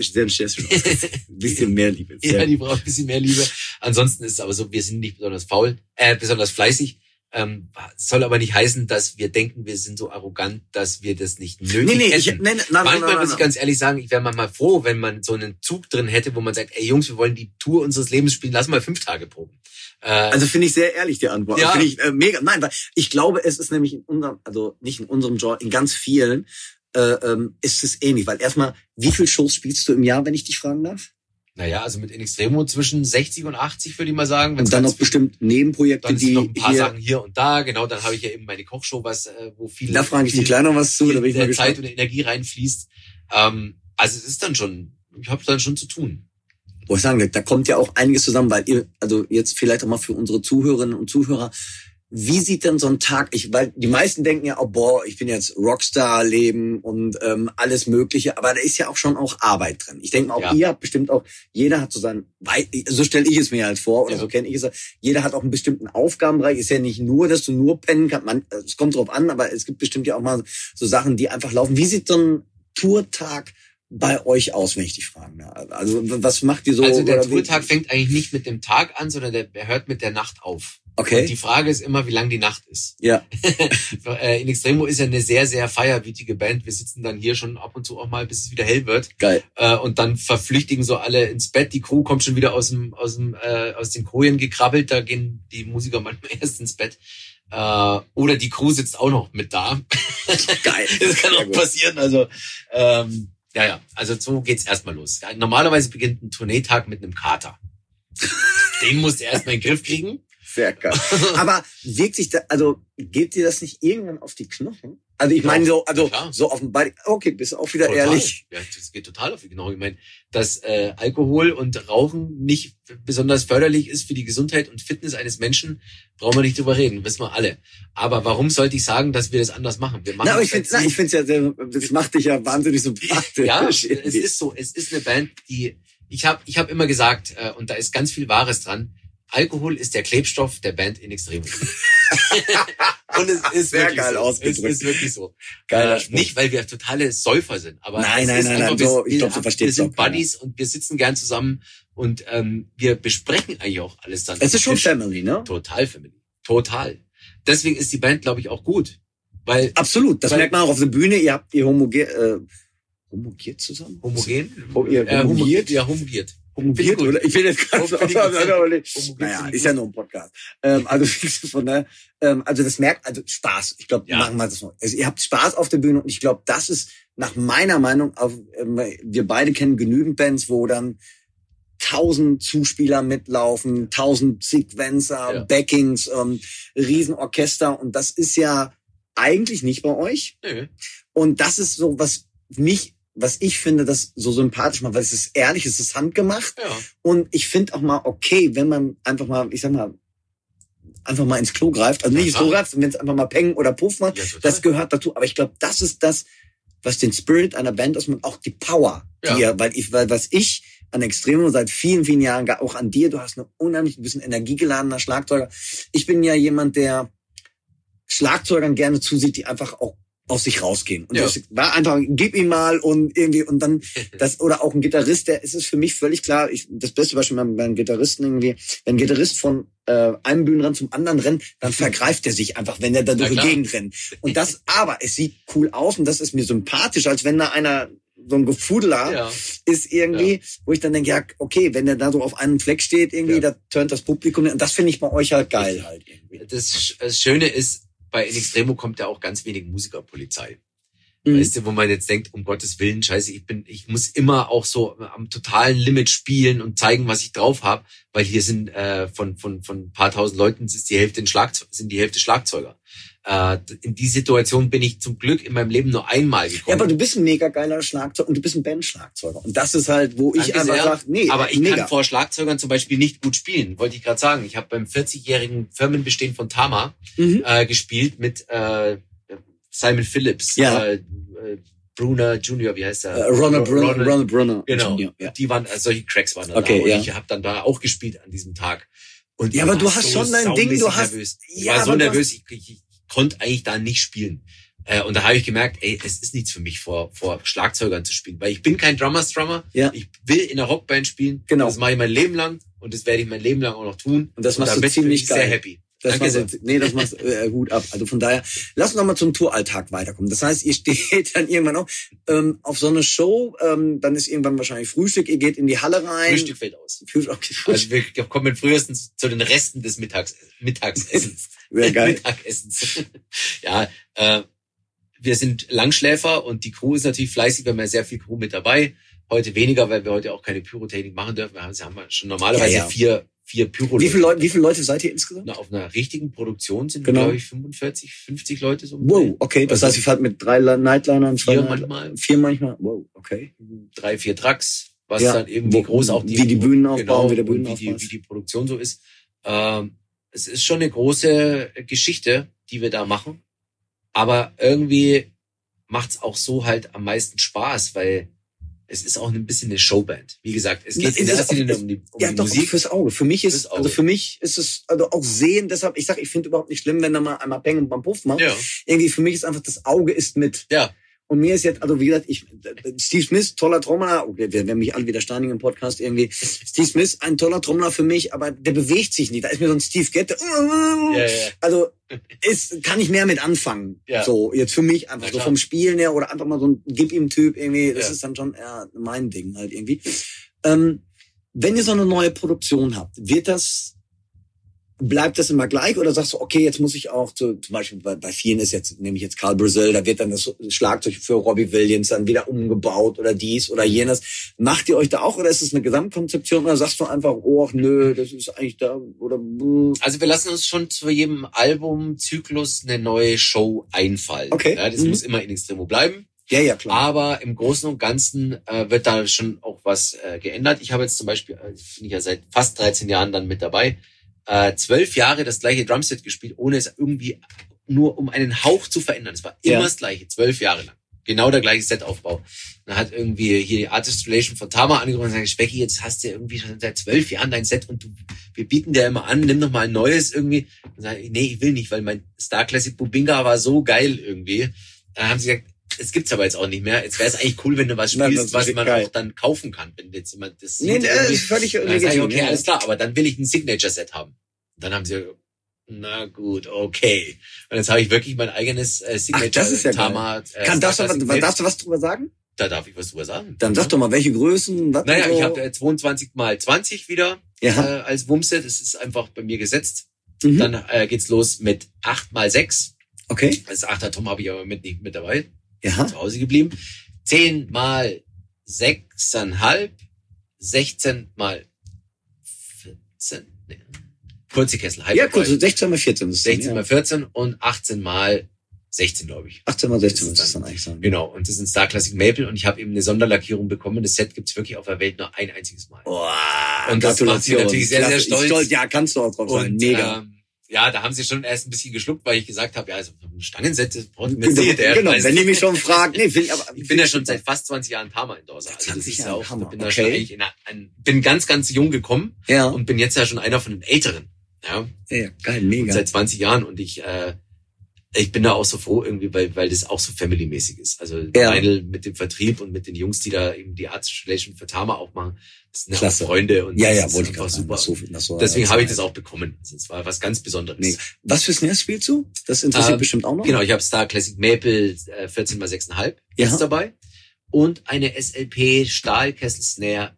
S2: bisschen mehr Liebe.
S5: Ja, die brauchen ein bisschen mehr Liebe. Ansonsten ist es aber so, wir sind nicht besonders faul, äh, besonders fleißig. Ähm, soll aber nicht heißen, dass wir denken, wir sind so arrogant, dass wir das nicht nötig
S2: Nee, nee, ich,
S5: hätten.
S2: nee, nein, nein,
S5: Manchmal
S2: nein, nein,
S5: muss ich ganz ehrlich sagen, ich wäre manchmal froh, wenn man so einen Zug drin hätte, wo man sagt, ey Jungs, wir wollen die Tour unseres Lebens spielen, lass mal fünf Tage proben. Äh,
S2: Also finde ich sehr ehrlich die Antwort.
S5: Ja.
S2: Finde ich äh, mega. Nein, weil ich glaube, es ist nämlich in unserem, also nicht in unserem Genre, in ganz vielen äh, ähm, ist es ähnlich. Weil erstmal, wie viel Shows spielst du im Jahr, wenn ich dich fragen darf?
S5: naja, also mit In Extremo zwischen 60 und 80 würde ich mal sagen. Wenn's
S2: Und dann noch bestimmt Nebenprojekte,
S5: Dann
S2: die
S5: noch ein paar
S2: hier.
S5: Sachen hier und da. Genau, dann habe ich ja eben meine Kochshow, was, äh, wo viel,
S2: Da frage ich
S5: viel,
S2: dich gleich noch was zu, da bin ich mal
S5: Zeit und Energie reinfließt. Ähm, also es ist dann schon, ich habe dann schon zu tun.
S2: Wo ich sagen, da kommt ja auch einiges zusammen, weil ihr, also jetzt vielleicht auch mal für unsere Zuhörerinnen und Zuhörer, wie sieht denn so ein Tag, ich, weil die meisten denken ja, oh boah, ich bin jetzt Rockstar-Leben und ähm, alles Mögliche, aber da ist ja auch schon auch Arbeit drin. Ich denke mal, auch
S5: Ja.
S2: ihr habt bestimmt auch, jeder hat so sein, so stelle ich es mir halt vor oder
S5: Ja.
S2: so kenne ich es. Jeder hat auch einen bestimmten Aufgabenbereich. Ist ja nicht nur, dass du nur pennen kannst. Man, es kommt drauf an, aber es gibt bestimmt ja auch mal so Sachen, die einfach laufen. Wie sieht so ein Tourtag bei euch aus, wenn ich dich fragen? Also was macht ihr so?
S5: also der Tourtag fängt eigentlich nicht mit dem Tag an, sondern der, der hört mit der Nacht auf.
S2: Okay.
S5: Und die Frage ist immer, wie lang die Nacht ist.
S2: Ja.
S5: Äh, In Extremo ist ja eine sehr, sehr feierwütige Band. Wir sitzen dann hier schon ab und zu auch mal, bis es wieder hell wird.
S2: Geil.
S5: Äh, und dann verflüchtigen so alle ins Bett. Die Crew kommt schon wieder aus dem, aus dem, äh, aus den Kojen gekrabbelt. Da gehen die Musiker manchmal erst ins Bett. Äh, oder die Crew sitzt auch noch mit da.
S2: Geil.
S5: Das kann auch passieren. Also ähm, ja, ja. Also so geht's erstmal los. Normalerweise beginnt ein Tourneetag mit einem Kater. Den musst du erstmal in den Griff kriegen.
S2: Sehr geil. Aber wirkt sich da, also geht dir das nicht irgendwann auf die Knochen? Also ich meine so, also
S5: klar.
S2: so auf dem Body. Okay, bist auch wieder
S5: Total.
S2: ehrlich.
S5: Ja, das geht total auf die genau. Ich meine, dass äh, Alkohol und Rauchen nicht besonders förderlich ist für die Gesundheit und Fitness eines Menschen, brauchen wir nicht drüber reden, wissen wir alle. Aber warum sollte ich sagen, dass wir das anders machen? Wir machen
S2: Na, aber ich finde, ich finde es ja, sehr, das macht dich ja wahnsinnig sympathisch.
S5: ja, es ist so. Es ist eine Band, die ich habe ich hab immer gesagt äh, und da ist ganz viel Wahres dran. Alkohol ist der Klebstoff der Band in Extremo. und es ist
S2: Sehr
S5: wirklich
S2: geil
S5: so.
S2: ausgedrückt.
S5: Es ist wirklich so.
S2: Geiler
S5: Äh, nicht, weil wir totale Säufer sind, aber
S2: Nein, nein, nein,
S5: einfach,
S2: nein,
S5: wir-
S2: so, ich glaub, so versteht's
S5: Wir sind. Buddies und wir sitzen gern zusammen und ähm, wir besprechen eigentlich auch alles dann.
S2: Es ist schon
S5: Tisch.
S2: Family, ne?
S5: Total Family. Total. Deswegen ist die Band, glaube ich, auch gut. Weil
S2: Absolut. Das
S5: Weil-
S2: merkt man auch auf der Bühne. Ihr habt ihr homogen, äh, homogiert zusammen?
S5: homogen.
S2: Ho- ihr
S5: äh,
S2: homogiert?
S5: homogiert? Ja, homogiert.
S2: Homogiert,
S5: gut.
S2: oder? Ich will jetzt gerade.
S5: Homogiert
S2: Naja, ist ja nur ein Podcast. Ähm, also, von der, ähm, also das merkt, also Spaß. Ich glaube,
S5: Ja.
S2: machen wir das noch. Also ihr habt Spaß auf der Bühne und ich glaube, das ist nach meiner Meinung, auf, ähm, wir beide kennen genügend Bands, wo dann tausend Zuspieler mitlaufen, tausend Sequencer,
S5: Ja.
S2: Backings, ähm, Riesenorchester und das ist ja eigentlich nicht bei euch.
S5: Nö.
S2: Und das ist so, was mich, was ich finde, das so sympathisch macht, weil es ist ehrlich, es ist handgemacht.
S5: Ja.
S2: Und ich finde auch mal okay, wenn man einfach mal, ich sag mal, einfach mal ins Klo greift. Also nicht ins Klo greift, wenn es einfach mal Peng oder Puff macht.
S5: Ja,
S2: das gehört dazu. Aber ich glaube, das ist das, was den Spirit einer Band ausmacht, auch die Power,
S5: Ja.
S2: ihr, weil ich, weil was ich an Extremo seit vielen, vielen Jahren, auch an dir, du hast eine unheimlich ein bisschen energiegeladener Schlagzeuger. Ich bin ja jemand, der Schlagzeugern gerne zusieht, die einfach auch aus sich rausgehen. Und
S5: Ja.
S2: das war einfach, gib ihm mal und irgendwie, und dann das, oder auch ein Gitarrist, der, es ist für mich völlig klar, ich, das beste Beispiel beim, beim Gitarristen irgendwie, wenn ein Gitarrist von äh, einem Bühnenrand zum anderen rennt, dann vergreift er sich einfach, wenn er da durch die. Gegend rennt. Und das, aber es sieht cool aus und das ist mir sympathisch, als wenn da einer so ein Gefudler
S5: Ja.
S2: ist irgendwie, wo ich dann denke, ja, okay, wenn der da so auf einem Fleck steht, irgendwie,
S5: Ja.
S2: da turnt das Publikum. Und das finde ich bei euch halt geil halt irgendwie.
S5: Das, das Schöne ist, bei In Extremo kommt ja auch ganz wenig Musikerpolizei.
S2: Mhm.
S5: Weißt du, wo man jetzt denkt, um Gottes Willen, scheiße, ich bin, ich muss immer auch so am totalen Limit spielen und zeigen, was ich drauf habe, weil hier sind äh, von von von ein paar tausend Leuten ist die Hälfte Schlagzeug, sind die Hälfte Schlagzeuger. Äh, in die Situation bin ich zum Glück in meinem Leben nur einmal
S2: Ja,
S5: gekommen.
S2: aber du bist ein mega geiler Schlagzeuger und du bist ein Bandschlagzeuger. Und das ist halt, wo ich
S5: Danke
S2: einfach
S5: sehr.
S2: sage, nee,
S5: aber ich
S2: mega.
S5: kann vor Schlagzeugern zum Beispiel nicht gut spielen, wollte ich gerade sagen. Ich habe beim 40-jährigen Firmenbestehen von Tama
S2: Mhm.
S5: äh, gespielt mit äh, Simon Phillips,
S2: Ja.
S5: äh, äh, Brunner Junior, wie heißt er?
S2: Äh, Ronald Brunner.
S5: Ronald-
S2: Brunner.
S5: Genau.
S2: Ja, ja.
S5: Die waren, also solche Cracks waren da.
S2: Okay,
S5: da. Und
S2: ja.
S5: ich habe dann da auch gespielt an diesem Tag. Und
S2: Ja,
S5: ich
S2: aber du hast schon dein Ding, du hast-
S5: Nervös. Ich
S2: Ja,
S5: war so nervös, ich, ich, ich konnte eigentlich da nicht spielen. Äh, und da habe ich gemerkt, ey, es ist nichts für mich, vor, vor Schlagzeugern zu spielen. Weil ich bin kein Drummer-Strummer.
S2: Ja.
S5: Ich will in einer Rockband spielen.
S2: Genau.
S5: Das mache ich mein Leben lang. Und das werde ich mein Leben lang auch noch tun.
S2: Und das machst du ziemlich geil.
S5: sehr happy.
S2: Das
S5: Danke
S2: machst du, nee, das machst äh, gut ab. Also von daher, lass uns noch mal zum Touralltag weiterkommen. Das heißt, ihr steht dann irgendwann auch ähm, auf so eine Show, ähm, dann ist irgendwann wahrscheinlich Frühstück, ihr geht in die Halle rein.
S5: Frühstück fällt aus.
S2: Frühstück, okay, Frühstück.
S5: Also wir kommen frühestens zu den Resten des Mittags, Mittagsessens.
S2: Wäre geil.
S5: Mittagessens. ja, äh, wir sind Langschläfer und die Crew ist natürlich fleißig. Wir haben ja sehr viel Crew mit dabei. Heute weniger, weil wir heute auch keine Pyrotechnik machen dürfen. Wir haben, wir haben schon normalerweise
S2: Ja, ja.
S5: vier, vier Pyro.
S2: Wie viele Leute, wie viele Leute seid ihr insgesamt?
S5: Na, auf einer richtigen Produktion sind
S2: Genau.
S5: wir, glaube ich, 45, 50 Leute so.
S2: Wow, okay. Das
S5: Also
S2: heißt, ihr fahrt mit drei Nightlinern,
S5: Vier
S2: Night-
S5: manchmal.
S2: Vier manchmal. Wow, okay.
S5: drei, vier Trucks, was
S2: Ja,
S5: dann irgendwie
S2: wo-
S5: groß auch
S2: wie die Bühnen aufbauen,
S5: genau,
S2: wie der
S5: und wie, die, wie die Produktion so ist. Ähm, es ist schon eine große Geschichte, die wir da machen. Aber irgendwie macht's auch so halt am meisten Spaß, weil es ist auch ein bisschen eine Showband. Wie gesagt, es geht in
S2: es ist
S5: erster
S2: auch-
S5: Linie um die, um
S2: ja,
S5: die
S2: doch,
S5: Musik.
S2: fürs Auge. Für mich ist, also für mich ist es, also auch sehen, deshalb, ich sag, ich finde überhaupt nicht schlimm, wenn da mal einmal Peng und beim Puff macht.
S5: Ja,
S2: Irgendwie für mich ist einfach, das Auge ist mit.
S5: ja.
S2: Und mir ist jetzt, also wie gesagt, ich, Steve Smith, toller Trommler, okay, wir werden mich alle wieder steinigen im Podcast irgendwie. Steve Smith, ein toller Trommler für mich, aber der bewegt sich nicht. Da ist mir so ein Steve Gette.
S5: Ja, ja.
S2: Also ist, kann ich mehr mit anfangen.
S5: Ja.
S2: So, jetzt für mich einfach so vom Spielen her oder einfach mal so ein Gib ihm Typ irgendwie, das ist dann schon eher mein Ding halt irgendwie. Ähm, wenn ihr so eine neue Produktion habt, wird das Bleibt das immer gleich oder sagst du, okay, jetzt muss ich auch zu, zum Beispiel bei, bei vielen ist jetzt, nehme ich jetzt Carl Brazil, da wird dann das Schlagzeug für Robbie Williams dann wieder umgebaut oder dies oder jenes. Macht ihr euch da auch oder ist es eine Gesamtkonzeption oder sagst du einfach, oh ach, nö, das ist eigentlich da oder mm,
S5: Also wir lassen uns schon zu jedem Albumzyklus eine neue Show einfallen.
S2: Okay.
S5: Ja, das
S2: Mhm.
S5: muss immer in Extremo bleiben.
S2: ja, ja, klar.
S5: Aber im Großen und Ganzen äh, wird da schon auch was äh, geändert. Ich habe jetzt zum Beispiel, äh, bin ich ja seit fast 13 Jahren dann mit dabei, äh, zwölf Jahre das gleiche Drumset gespielt, ohne es irgendwie nur um einen Hauch zu verändern. Es war immer
S2: Ja.
S5: das gleiche, zwölf Jahre lang. Genau der gleiche Setaufbau. Dann hat irgendwie hier die Artist Relation von Tama angerufen und gesagt, Specki, jetzt hast du irgendwie schon seit zwölf Jahren dein Set und du, wir bieten dir immer an, nimm doch mal ein neues irgendwie. Und sag nee, ich will nicht, weil mein Star Classic Bubinga war so geil irgendwie. Dann haben sie gesagt, es gibt's aber jetzt auch nicht mehr. Jetzt wäre es eigentlich cool, wenn du was
S2: Nein,
S5: spielst,
S2: das
S5: was man
S2: geil.
S5: auch dann kaufen kann, wenn jetzt jemand das
S2: nee,
S5: irgendwie.
S2: ist völlig legitim.
S5: okay, alles klar, aber dann will ich ein Signature-Set haben. Und dann haben sie, na gut, okay. Und jetzt habe ich wirklich mein eigenes äh, Signature
S2: das ist ja.
S5: Tama. Äh,
S2: Kann, darfst, du, was- darfst du was drüber sagen?
S5: Da darf ich was drüber sagen.
S2: Dann sag doch mal, welche Größen, was
S5: Naja,
S2: so.
S5: ich habe äh, 22 mal 20 wieder
S2: ja.
S5: äh, als Wumset. Das ist einfach bei mir gesetzt.
S2: Mhm.
S5: Dann äh, geht's los mit 8 mal 6.
S2: Okay.
S5: Das 8er Tom habe ich aber mit nicht mit dabei.
S2: Ja.
S5: zu Hause geblieben. 10 mal 6,5, 16 mal 14, nee, kurze Kessel,
S2: Ja, kurz,
S5: Hyperdrive.
S2: 16 mal 14. Das ist dann,
S5: 16
S2: ja.
S5: mal 14 und 18 mal 16, glaube ich.
S2: 18 mal 16
S5: Das
S2: muss das
S5: dann-
S2: eigentlich sein.
S5: Genau, und das ist ein Star Classic Maple und ich habe eben eine Sonderlackierung bekommen. Das Set gibt's wirklich auf der Welt nur ein einziges Mal.
S2: Boah,
S5: Und das macht sie natürlich sehr, sehr
S2: Klasse.
S5: stolz.
S2: Ja, kannst du auch drauf sein.
S5: Und
S2: Mega.
S5: ähm, ja, da haben sie schon erst ein bisschen geschluckt, weil ich gesagt habe, ja, also das braucht mir
S2: genau.
S5: Der
S2: genau. wenn die mich schon fragt, nee, will ich aber.
S5: Ich bin ja schon seit fast 20 Jahren Tama-Endorser. Also das
S2: 20
S5: ist ja auch,
S2: Hammer.
S5: bin da
S2: Okay.
S5: schon eigentlich in einer, ein, bin ganz, ganz jung gekommen
S2: ja,
S5: und bin jetzt ja schon einer von den Älteren. Ja,
S2: ja, geil,
S5: und
S2: mega.
S5: seit 20 Jahren und ich, äh, ich bin da auch so froh irgendwie, weil, weil das auch so family-mäßig ist. Also
S2: Ja.
S5: Vinyl mit dem Vertrieb und mit den Jungs, die da eben die Arts Relation für Tama auch machen, das sind ja auch
S2: Klasse.
S5: Freunde und
S2: Ja,
S5: das
S2: ja,
S5: ist
S2: wollte
S5: einfach super.
S2: So, so,
S5: Deswegen habe ich das auch bekommen. Also Es war was ganz Besonderes.
S2: Mega. Was für Snares spielst du? Das interessiert
S5: Ähm,
S2: bestimmt auch noch.
S5: Genau, ich habe Star Classic Maple äh, 14 x 6,5
S2: Ja.
S5: jetzt dabei und eine SLP Stahlkessel Snare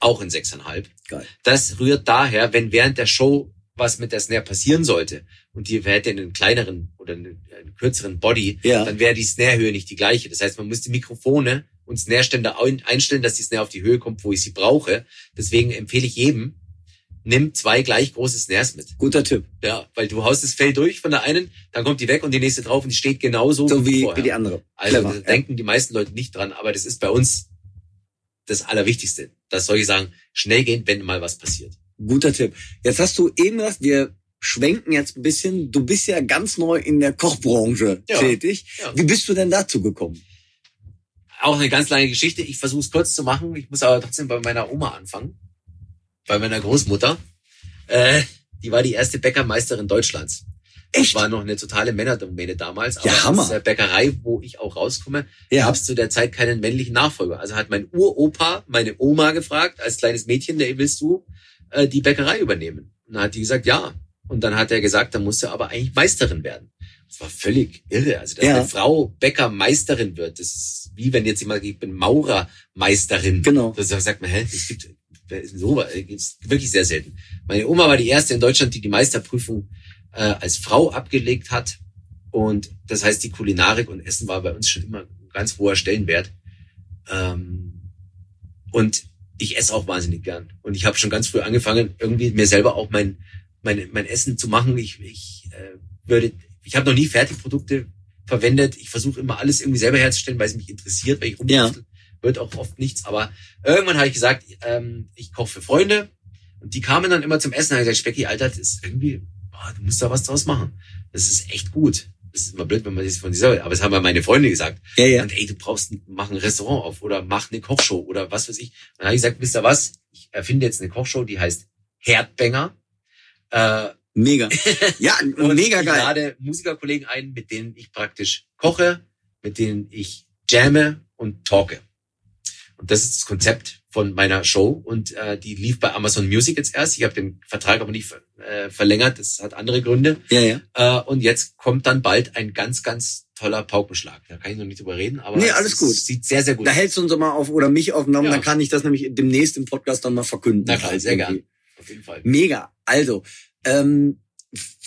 S5: auch in 6,5.
S2: Geil.
S5: Das rührt daher, wenn während der Show was mit der Snare passieren sollte und die hätte einen kleineren oder einen, einen kürzeren Body,
S2: Ja.
S5: dann wäre die Snarehöhe nicht die gleiche. Das heißt, man muss die Mikrofone und Snare-Ständer ein- einstellen, dass die Snare auf die Höhe kommt, wo ich sie brauche. Deswegen empfehle ich jedem, nimm zwei gleich große Snares mit.
S2: Guter Tipp.
S5: Ja, weil du haust das Fell durch von der einen, dann kommt die weg und die nächste drauf und die steht genauso
S2: So wie,
S5: vorher.
S2: wie die andere.
S5: Also
S2: Clever,
S5: da denken die meisten Leute nicht dran, aber das ist bei uns das Allerwichtigste, dass solche sagen, schnell gehen, wenn mal was passiert.
S2: ja. Guter Tipp. Jetzt hast du eben gesagt, wir schwenken jetzt ein bisschen. Du bist ja ganz neu in der Kochbranche
S5: Ja.
S2: tätig.
S5: Ja.
S2: Wie bist du denn dazu gekommen?
S5: Auch eine ganz lange Geschichte. Ich versuche es kurz zu machen. Ich muss aber trotzdem bei meiner Oma anfangen. Bei meiner Großmutter. Äh, die war die erste Bäckermeisterin Deutschlands.
S2: Echt?
S5: Das war noch eine totale Männerdomäne damals. Aber
S2: Ja, Hammer.
S5: als äh, Bäckerei, wo ich auch rauskomme,
S2: Ja.
S5: gab es zu der Zeit keinen männlichen Nachfolger. Also hat mein Uropa meine Oma gefragt, als kleines Mädchen, der willst du äh, die Bäckerei übernehmen? Und dann hat die gesagt, ja. Und dann hat er gesagt, dann musst du aber eigentlich Meisterin werden. Das war völlig irre. Also, dass
S2: Ja.
S5: eine Frau Bäckermeisterin wird, das ist wie wenn jetzt jemand ich bin Maurermeisterin.
S2: Genau.
S5: Das sagt man, hä, das gibt, so, gibt's wirklich sehr selten. Meine Oma war die erste in Deutschland, die die Meisterprüfung äh, als Frau abgelegt hat. Und das heißt, die Kulinarik und Essen war bei uns schon immer ein ganz hoher Stellenwert. Ähm, und ich esse auch wahnsinnig gern. Und ich habe schon ganz früh angefangen, irgendwie mir selber auch mein, mein, mein Essen zu machen. Ich, ich äh, würde, ich habe noch nie Fertigprodukte verwendet. Ich versuche immer alles irgendwie selber herzustellen, weil es mich interessiert, weil ich rumtüftel. Wird auch oft nichts. Aber irgendwann habe ich gesagt, ähm, ich koche für Freunde. Und die kamen dann immer zum Essen und haben gesagt, Specki, Alter, das ist irgendwie, boah, du musst da was draus machen. Das ist echt gut. Das ist immer blöd, wenn man das von sich selber, aber das haben ja meine Freunde gesagt.
S2: Ja, ja.
S5: Und ey, du brauchst, mach ein Restaurant auf oder mach eine Kochshow oder was weiß ich. Dann habe ich gesagt, wisst ihr was? Ich erfinde jetzt eine Kochshow, die heißt Herdbänger. Äh,
S2: Mega. Ja,
S5: und
S2: mega
S5: ich
S2: geil.
S5: lade Musikerkollegen ein, mit denen ich praktisch koche, mit denen ich jamme und talke. Und das ist das Konzept von meiner Show und äh, die lief bei Amazon Music jetzt erst. Ich habe den Vertrag aber nicht äh, verlängert, das hat andere Gründe.
S2: Ja, ja.
S5: Äh, und jetzt kommt dann bald ein ganz, ganz toller Paukenschlag. Da kann ich noch nicht drüber reden, aber
S2: Nee,
S5: es
S2: alles gut.
S5: sieht sehr, sehr gut
S2: Da
S5: aus.
S2: hältst du uns mal auf oder mich auf den Namen,
S5: Ja.
S2: dann kann ich das nämlich demnächst im Podcast dann mal verkünden.
S5: Na klar, sehr
S2: irgendwie.
S5: gern. Auf jeden Fall.
S2: Mega. Also, ähm,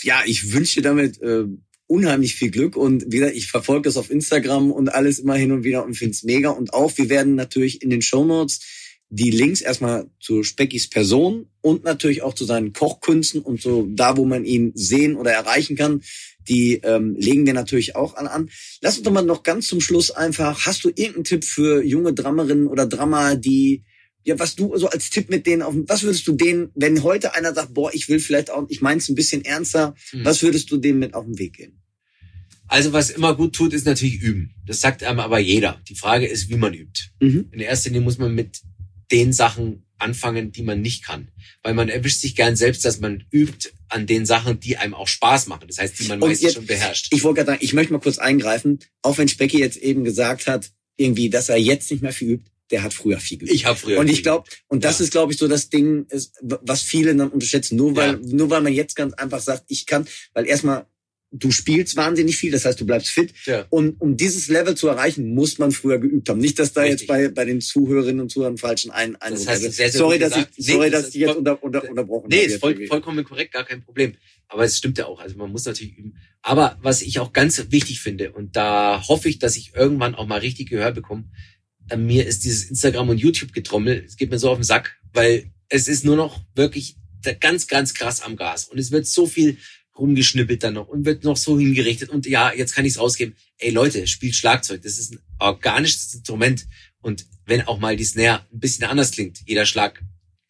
S2: ja, ich wünsche dir damit äh, unheimlich viel Glück und wieder, ich verfolge das auf Instagram und alles immer hin und wieder und find's mega. Und auch, wir werden natürlich in den Shownotes die Links erstmal zu Speckys Person und natürlich auch zu seinen Kochkünsten und so da, wo man ihn sehen oder erreichen kann, die ähm, legen wir natürlich auch an an. Lass uns doch mal noch ganz zum Schluss einfach, hast du irgendeinen Tipp für junge Drammerinnen oder Drummer, die ja, was du so als Tipp mit denen auf, was würdest du denen, wenn heute einer sagt, boah, ich will vielleicht auch, ich mein's ein bisschen ernster,
S5: Hm.
S2: was würdest du denen mit auf den Weg geben?
S5: Also was immer gut tut, ist natürlich üben. Das sagt einem aber jeder. Die Frage ist, wie man übt.
S2: Mhm.
S5: In erster Linie muss man mit den Sachen anfangen, die man nicht kann. Weil man erwischt sich gern selbst, dass man übt an den Sachen, die einem auch Spaß machen. Das heißt, die man meistens schon beherrscht.
S2: Ich wollte gerade sagen, ich möchte mal kurz eingreifen, auch wenn Specky jetzt eben gesagt hat, irgendwie, dass er jetzt nicht mehr viel übt, der hat früher viel geübt.
S5: Ich habe früher.
S2: und ich glaube, und das
S5: Ja.
S2: ist, glaube ich, so das Ding, ist, was viele dann unterschätzen. Nur weil,
S5: Ja.
S2: nur weil man jetzt ganz einfach sagt, ich kann, weil erstmal du spielst wahnsinnig viel, das heißt, du bleibst fit.
S5: Ja.
S2: Und um dieses Level zu erreichen, muss man früher geübt haben. Nicht, dass da
S5: Richtig.
S2: jetzt bei, bei den Zuhörerinnen und Zuhörern falschen ein, ein
S5: Das du sehr, sehr
S2: Sorry, dass ich,
S5: gesagt. Nee,
S2: sorry,
S5: das
S2: dass
S5: ist
S2: ich jetzt unter, unter, unterbrochen
S5: Nee,
S2: habe.
S5: ist
S2: jetzt
S5: voll, vollkommen korrekt, gar kein Problem. Aber es stimmt ja auch. Also man muss natürlich üben. Aber was ich auch ganz wichtig finde, und da hoffe ich, dass ich irgendwann auch mal richtig Gehör bekomme, mir ist dieses Instagram und YouTube getrommel, es geht mir so auf den Sack, weil es ist nur noch wirklich ganz, ganz krass am Gas. Und es wird so viel rumgeschnippelt dann noch und wird noch so hingerichtet. Und ja, jetzt kann ich es rausgeben. Ey Leute, spielt Schlagzeug. Das ist ein organisches Instrument. Und wenn auch mal die Snare ein bisschen anders klingt, jeder Schlag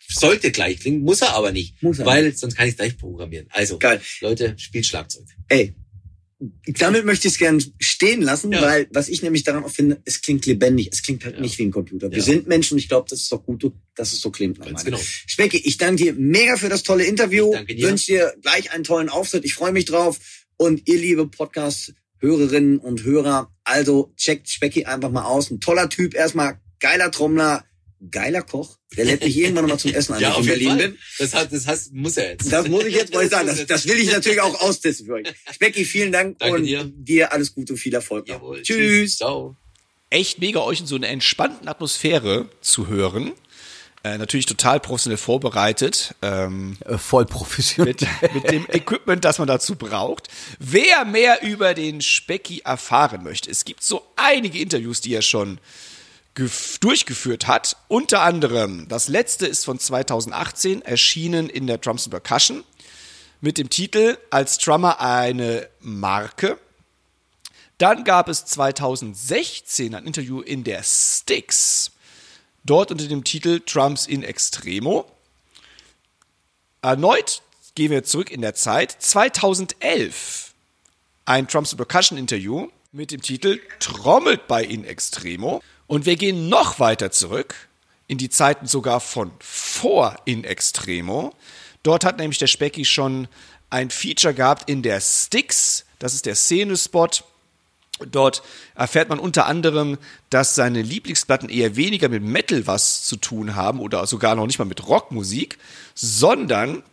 S5: sollte gleich klingen, muss er aber nicht.
S2: Muss er
S5: weil sonst kann ich gleich programmieren. Also,
S2: Geil.
S5: Leute, spielt Schlagzeug.
S2: Ey, damit möchte ich es gern stehen lassen,
S5: Ja.
S2: weil was ich nämlich daran auch finde, es klingt lebendig, es klingt halt
S5: Ja.
S2: nicht wie ein Computer. Wir
S5: Ja.
S2: sind Menschen und ich glaube, das ist doch gut, dass es so klingt.
S5: Genau.
S2: Specki, ich danke dir mega für das tolle Interview.
S5: Ich danke dir.
S2: Wünsche dir gleich einen tollen Auftritt. Ich freue mich drauf. Und ihr liebe Podcast-Hörerinnen und Hörer, also checkt Specki einfach mal aus. Ein toller Typ, erstmal geiler Trommler, geiler Koch. Der lädt mich irgendwann noch mal zum Essen ein, wenn ich in Berlin bin.
S5: Das, hat, das hast, muss er jetzt.
S2: Das muss ich jetzt mal sagen. Das, das will ich natürlich auch austesten für euch. Specki, vielen Dank
S5: Danke
S2: und
S5: dir.
S2: dir alles Gute und viel Erfolg.
S5: Jawohl.
S2: Tschüss.
S5: Ciao.
S1: echt mega, euch in so einer entspannten Atmosphäre zu hören. Äh, natürlich total professionell vorbereitet. Ähm,
S6: Äh, voll professionell.
S1: mit, mit dem Equipment, das man dazu braucht. Wer mehr über den Specky erfahren möchte, es gibt so einige Interviews, die er schon durchgeführt hat. Unter anderem, das letzte ist von 2018, erschienen in der Drums Percussion mit dem Titel Als Drummer eine Marke. Dann gab es 2016 ein Interview in der Styx, dort unter dem Titel Drums in Extremo. Erneut gehen wir zurück in der Zeit. 2011 ein Drums Percussion Interview mit dem Titel Trommelt bei In Extremo. Und wir gehen noch weiter zurück in die Zeiten sogar von vor In Extremo. Dort hat nämlich der Specky schon ein Feature gehabt in der Styx. Das ist der Szenespot. Dort erfährt man unter anderem, dass seine Lieblingsplatten eher weniger mit Metal was zu tun haben oder sogar noch nicht mal mit Rockmusik, sondern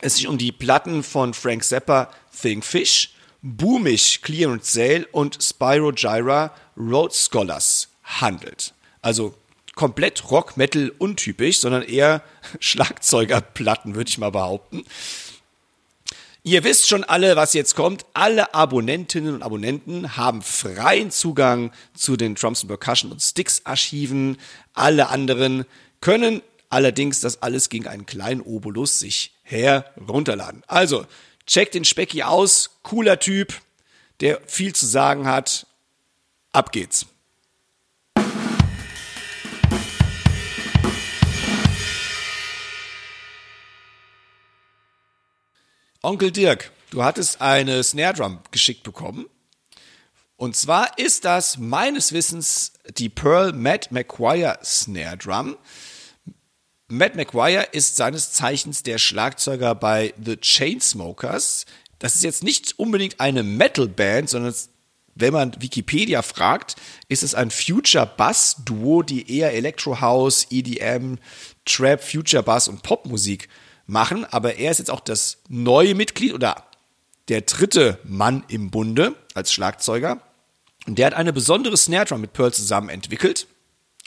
S1: es sich um die Platten von Frank Zappa, Think Fish, Boomish, Clearance Sale und Spyro Gyra Rhodes Scholars handelt. Also komplett Rock, Metal untypisch, sondern eher Schlagzeugerplatten, würde ich mal behaupten. Ihr wisst schon alle, was jetzt kommt. Alle Abonnentinnen und Abonnenten haben freien Zugang zu den Drums Percussion und Sticks Archiven. Alle anderen können allerdings das alles gegen einen kleinen Obolus sich herunterladen. Also, checkt den Specki aus. Cooler Typ, der viel zu sagen hat. Ab geht's. Onkel Dirk, du hattest eine Snare Drum geschickt bekommen. Und zwar ist das meines Wissens die Pearl Matt McGuire Snare Drum. Matt McGuire ist seines Zeichens der Schlagzeuger bei The Chainsmokers. Das ist jetzt nicht unbedingt eine Metal-Band, sondern wenn man Wikipedia fragt, ist es ein Future Bass Duo, die eher Electro House, EDM, Trap, Future Bass und Popmusik machen. Aber er ist jetzt auch das neue Mitglied oder der dritte Mann im Bunde als Schlagzeuger. Und der hat eine besondere Snare Drum mit Pearl zusammen entwickelt.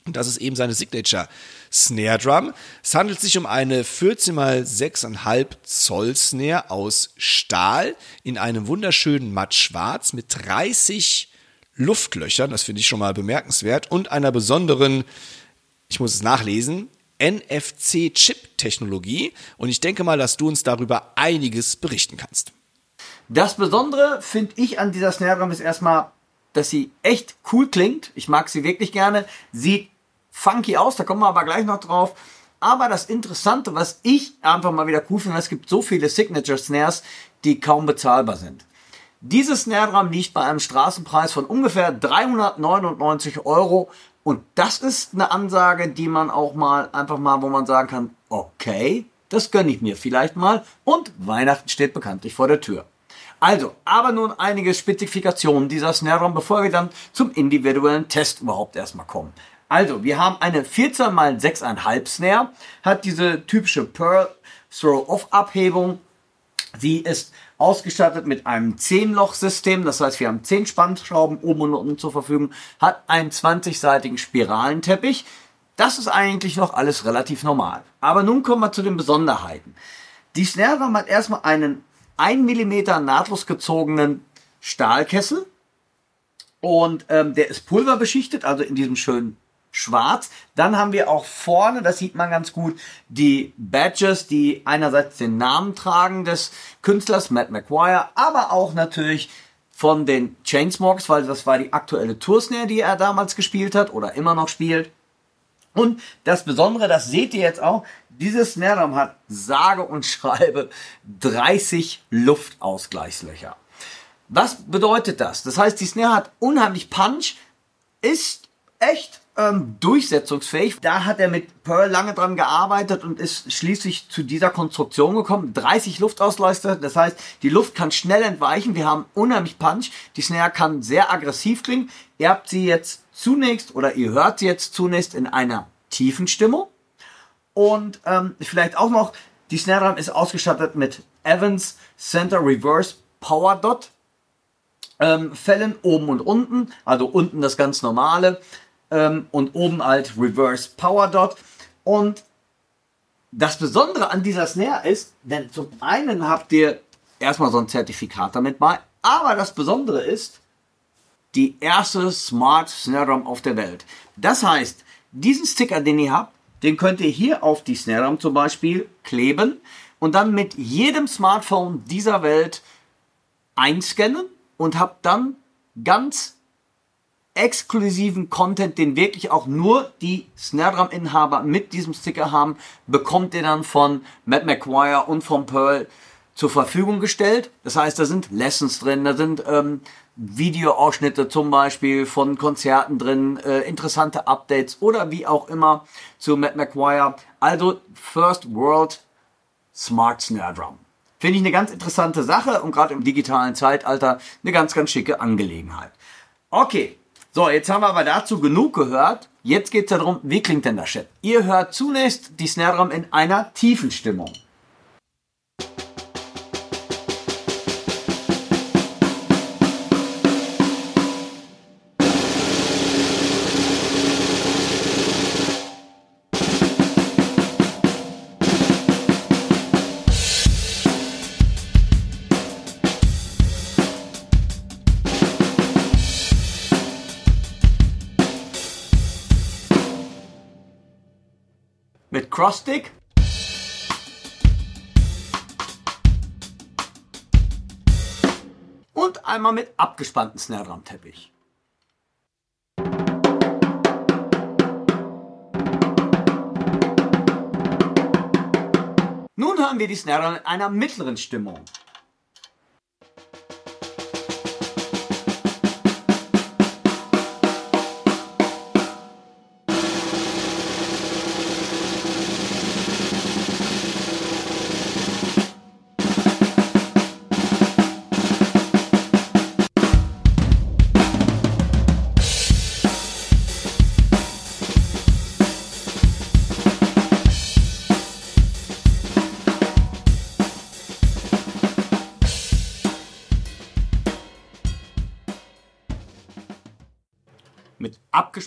S1: Und das ist eben seine Signature Snare Drum. Es handelt sich um eine 14 x 6,5 Zoll Snare aus Stahl in einem wunderschönen Matt Schwarz mit 30 Luftlöchern. Das finde ich schon mal bemerkenswert. Und einer besonderen, ich muss es nachlesen, NFC-Chip-Technologie. Und ich denke mal, dass du uns darüber einiges berichten kannst.
S2: Das Besondere finde ich an dieser Snare Drum ist erstmal, dass sie echt cool klingt. Ich mag sie wirklich gerne. Sieht funky aus, da kommen wir aber gleich noch drauf. Aber das Interessante, was ich einfach mal wieder cool finde, es gibt so viele Signature Snares, die kaum bezahlbar sind. Dieses Snare Drum liegt bei einem Straßenpreis von ungefähr 399 Euro. Und das ist eine Ansage, die man auch mal einfach mal, wo man sagen kann, okay, das gönne ich mir vielleicht mal. Und Weihnachten steht bekanntlich vor der Tür. Also, aber nun einige Spezifikationen dieser Snare Drum, bevor wir dann zum individuellen Test überhaupt erstmal kommen. Also, wir haben eine 14 x 6,5 Snare, hat diese typische Pearl Throw-Off-Abhebung. Sie ist ausgestattet mit einem 10-Loch-System, das heißt, wir haben 10 Spannschrauben oben und unten zur Verfügung, hat einen 20-seitigen Spiralenteppich. Das ist eigentlich noch alles relativ normal. Aber nun kommen wir zu den Besonderheiten. Die Snare hat erstmal einen 1 mm nahtlos gezogenen Stahlkessel und ähm, der ist pulverbeschichtet, also in diesem schönen Schwarz. Dann haben wir auch vorne, das sieht man ganz gut, die Badges, die einerseits den Namen tragen des Künstlers Matt McGuire, aber auch natürlich von den Chainsmokers, weil das war die aktuelle Toursnare, die er damals gespielt hat oder immer noch spielt. Und das Besondere, das seht ihr jetzt auch, dieses Snare hat sage und schreibe 30 Luftausgleichslöcher. Was bedeutet das? Das heißt, die Snare hat unheimlich Punch, ist echt ähm, durchsetzungsfähig. Da hat er mit Pearl lange dran gearbeitet und ist schließlich zu dieser Konstruktion gekommen. 30 Luftausleister, das heißt, die Luft kann schnell entweichen. Wir haben unheimlich Punch. Die Snare kann sehr aggressiv klingen. Ihr habt sie jetzt zunächst oder ihr hört sie jetzt zunächst in einer tiefen Stimmung. Und ähm, vielleicht auch noch, die Snare Drum ist ausgestattet mit Evans Center Reverse Power Dot ähm, Fällen oben und unten. Also unten das ganz normale ähm, und oben halt Reverse Power Dot. Und das Besondere an dieser Snare ist, denn zum einen habt ihr erstmal so ein Zertifikat damit bei, aber das Besondere ist, die erste Smart Snare Drum auf der Welt. Das heißt, diesen Sticker, den ihr habt, den könnt ihr hier auf die Snare Drum zum Beispiel kleben und dann mit jedem Smartphone dieser Welt einscannen und habt dann ganz exklusiven Content, den wirklich auch nur die Snare Drum Inhaber mit diesem Sticker haben, bekommt ihr dann von Matt McGuire und von Pearl zur Verfügung gestellt. Das heißt, da sind Lessons drin, da sind ähm, Videoausschnitte zum Beispiel von Konzerten drin, äh, interessante Updates oder wie auch immer zu Matt McGuire. Also First World Smart Snare Drum. Finde ich eine ganz interessante Sache und gerade im digitalen Zeitalter eine ganz, ganz schicke Angelegenheit. Okay, so, jetzt haben wir aber dazu genug gehört. Jetzt geht es darum, wie klingt denn das Shit? Ihr hört zunächst die Snare Drum in einer tiefen Stimmung. Mit Crossstick. Und einmal mit abgespannten Snare Drum Teppich. Nun hören wir die Snare in einer mittleren Stimmung.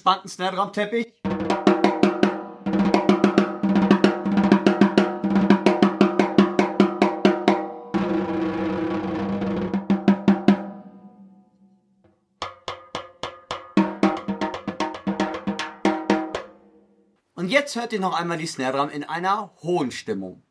S2: Mit abgespanntem Snare Drum Teppich. Und jetzt hört ihr noch einmal die Snare Drum in einer hohen Stimmung.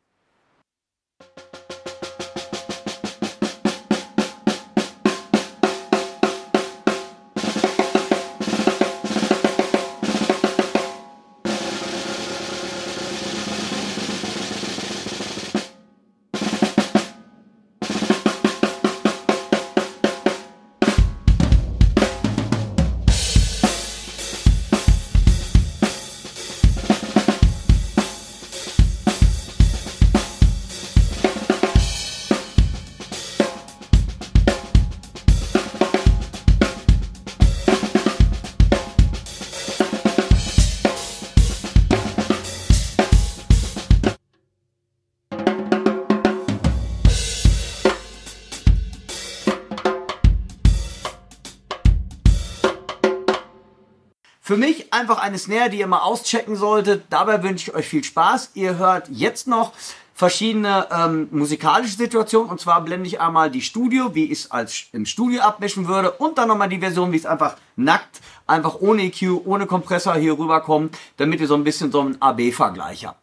S2: Einfach eine Snare, die ihr mal auschecken solltet. Dabei wünsche ich euch viel Spaß. Ihr hört jetzt noch verschiedene ähm, musikalische Situationen. Und zwar blende ich einmal die Studio, wie ich es als im Studio abmischen würde. Und dann nochmal die Version, wie es einfach nackt, einfach ohne EQ, ohne Kompressor hier rüberkommt, damit ihr so ein bisschen so einen AB-Vergleich habt.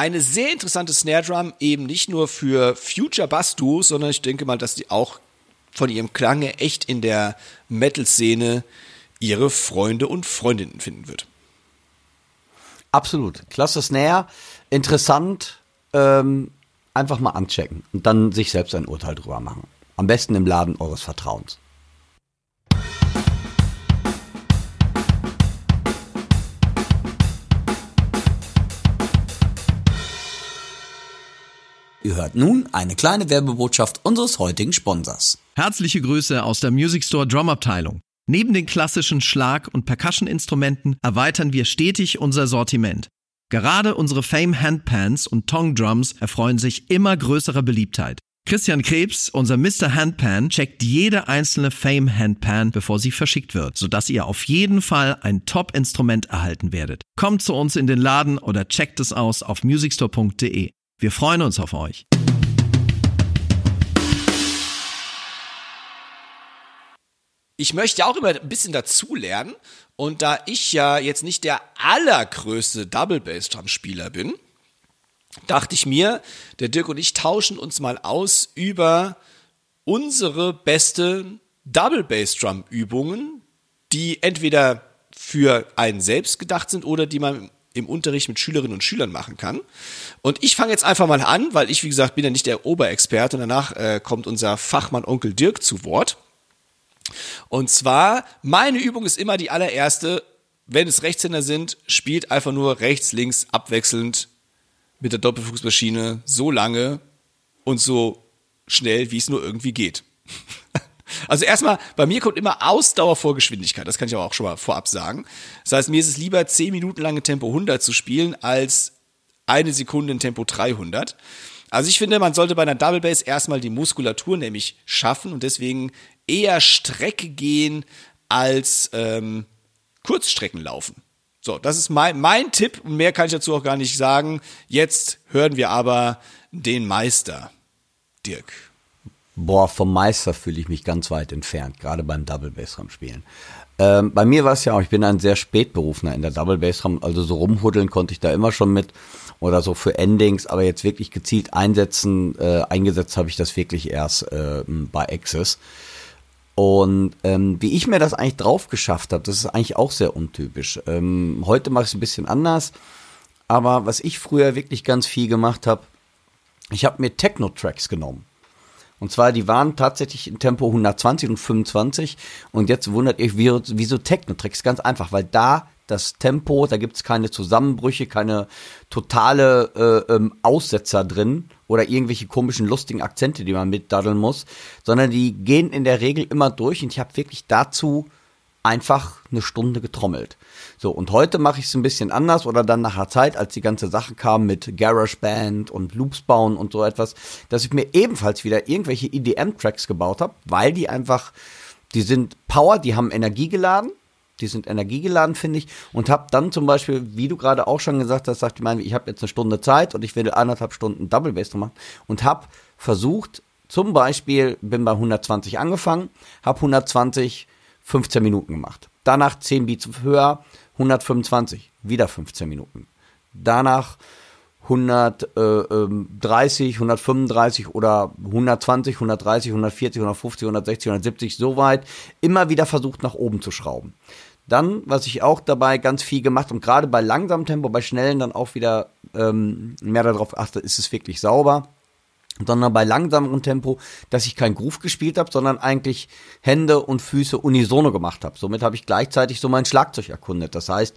S1: Eine sehr interessante Snare Drum, eben nicht nur für Future Bass Duos, sondern ich denke mal, dass die auch von ihrem Klange echt in der Metal-Szene ihre Freunde und Freundinnen finden wird.
S2: Absolut. Klasse Snare, interessant, ähm, einfach mal anchecken und dann sich selbst ein Urteil drüber machen. Am besten im Laden eures Vertrauens.
S7: Ihr hört nun eine kleine Werbebotschaft unseres heutigen Sponsors.
S8: Herzliche Grüße aus der Music Store Drum Abteilung. Neben den klassischen Schlag- und Percussion-Instrumenten erweitern wir stetig unser Sortiment. Gerade unsere Fame Handpans und Tong Drums erfreuen sich immer größerer Beliebtheit. Christian Krebs, unser Mr. Handpan, checkt jede einzelne Fame Handpan, bevor sie verschickt wird, sodass ihr auf jeden Fall ein Top-Instrument erhalten werdet. Kommt zu uns in den Laden oder checkt es aus auf musicstore.de. Wir freuen uns auf euch.
S1: Ich möchte auch immer ein bisschen dazulernen. Und da ich ja jetzt nicht der allergrößte Double Bass Drum Spieler bin, dachte ich mir, der Dirk und ich tauschen uns mal aus über unsere besten Double Bass Drum Übungen, die entweder für einen selbst gedacht sind oder die man im Unterricht mit Schülerinnen und Schülern machen kann. Und ich fange jetzt einfach mal an, weil ich, wie gesagt, bin ja nicht der Oberexperte und danach äh, kommt unser Fachmann Onkel Dirk zu Wort. Und zwar, meine Übung ist immer die allererste, wenn es Rechtshänder sind, spielt einfach nur rechts, links abwechselnd mit der Doppelfußmaschine so lange und so schnell, wie es nur irgendwie geht. Also erstmal, bei mir kommt immer Ausdauer vor Geschwindigkeit. Das kann ich aber auch schon mal vorab sagen. Das heißt, mir ist es lieber 10 Minuten lange Tempo 100 zu spielen, als eine Sekunde in Tempo 300. Also ich finde, man sollte bei einer Double Bass erstmal die Muskulatur nämlich schaffen und deswegen eher Strecke gehen als ähm, Kurzstrecken laufen. So, das ist mein, mein Tipp und mehr kann ich dazu auch gar nicht sagen. Jetzt hören wir aber den Meister, Dirk.
S2: boah, vom Meister fühle ich mich ganz weit entfernt, gerade beim Double Bass Drum spielen. Ähm, bei mir war es ja auch, ich bin ein sehr Spätberufener in der Double Bass Drum, also so rumhuddeln konnte ich da immer schon mit oder so für Endings, aber jetzt wirklich gezielt einsetzen, äh, eingesetzt habe ich das wirklich erst äh, bei Access. Und ähm, wie ich mir das eigentlich drauf geschafft habe, das ist eigentlich auch sehr untypisch. Ähm, heute mache ich es ein bisschen anders, aber was ich früher wirklich ganz viel gemacht habe, ich habe mir Techno-Tracks genommen. Und zwar, die waren tatsächlich in Tempo 120 und 25. Und jetzt wundert ihr, wieso Techno-Tracks? Ganz einfach, weil da das Tempo, da gibt es keine Zusammenbrüche, keine totale äh, ähm, Aussetzer drin oder irgendwelche komischen, lustigen Akzente, die man mitdaddeln muss, sondern die gehen in der Regel immer durch und ich habe wirklich dazu einfach eine Stunde getrommelt. So, und heute mache ich es ein bisschen anders oder dann nach einer Zeit, als die ganze Sache kam mit GarageBand und Loops bauen und so etwas, dass ich mir ebenfalls wieder irgendwelche EDM-Tracks gebaut habe, weil die einfach, die sind Power, die haben Energie geladen die sind energiegeladen, finde ich. Und habe dann zum Beispiel, wie du gerade auch schon gesagt hast, sagt ich meine, ich habe jetzt eine Stunde Zeit und ich will anderthalb Stunden Double Bass machen und habe versucht, zum Beispiel, bin bei 120 angefangen, habe 120 15 Minuten gemacht. Danach 10 Beats höher, 125, wieder 15 Minuten. Danach 130, 135 oder 120, 130, 140, 150, 160, 170, so weit immer wieder versucht nach oben zu schrauben. Dann, was ich auch dabei ganz viel gemacht und gerade bei langsamem Tempo, bei schnellen dann auch wieder ähm, mehr darauf achte, ist es wirklich sauber. Sondern bei langsamerem Tempo, dass ich kein Groove gespielt habe, sondern eigentlich Hände und Füße unisono gemacht habe. Somit habe ich gleichzeitig so mein Schlagzeug erkundet. Das heißt,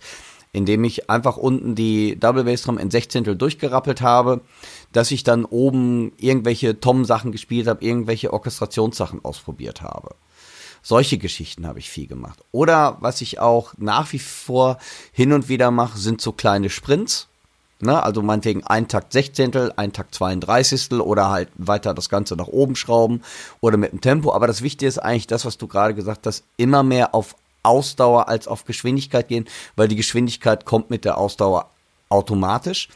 S2: indem ich einfach unten die Double Bass Drum in Sechzehntel durchgerappelt habe, dass ich dann oben irgendwelche Tom-Sachen gespielt habe, irgendwelche Orchestrationssachen ausprobiert habe. Solche Geschichten habe ich viel gemacht. Oder was ich auch nach wie vor hin und wieder mache, sind so kleine Sprints. Ne? Also meinetwegen ein Takt Sechzehntel, ein Takt 32. oder halt weiter das Ganze nach oben schrauben oder mit dem Tempo. Aber das Wichtige ist eigentlich das, was du gerade gesagt hast, immer mehr auf Ausdauer als auf Geschwindigkeit gehen, weil die Geschwindigkeit kommt mit der Ausdauer automatisch.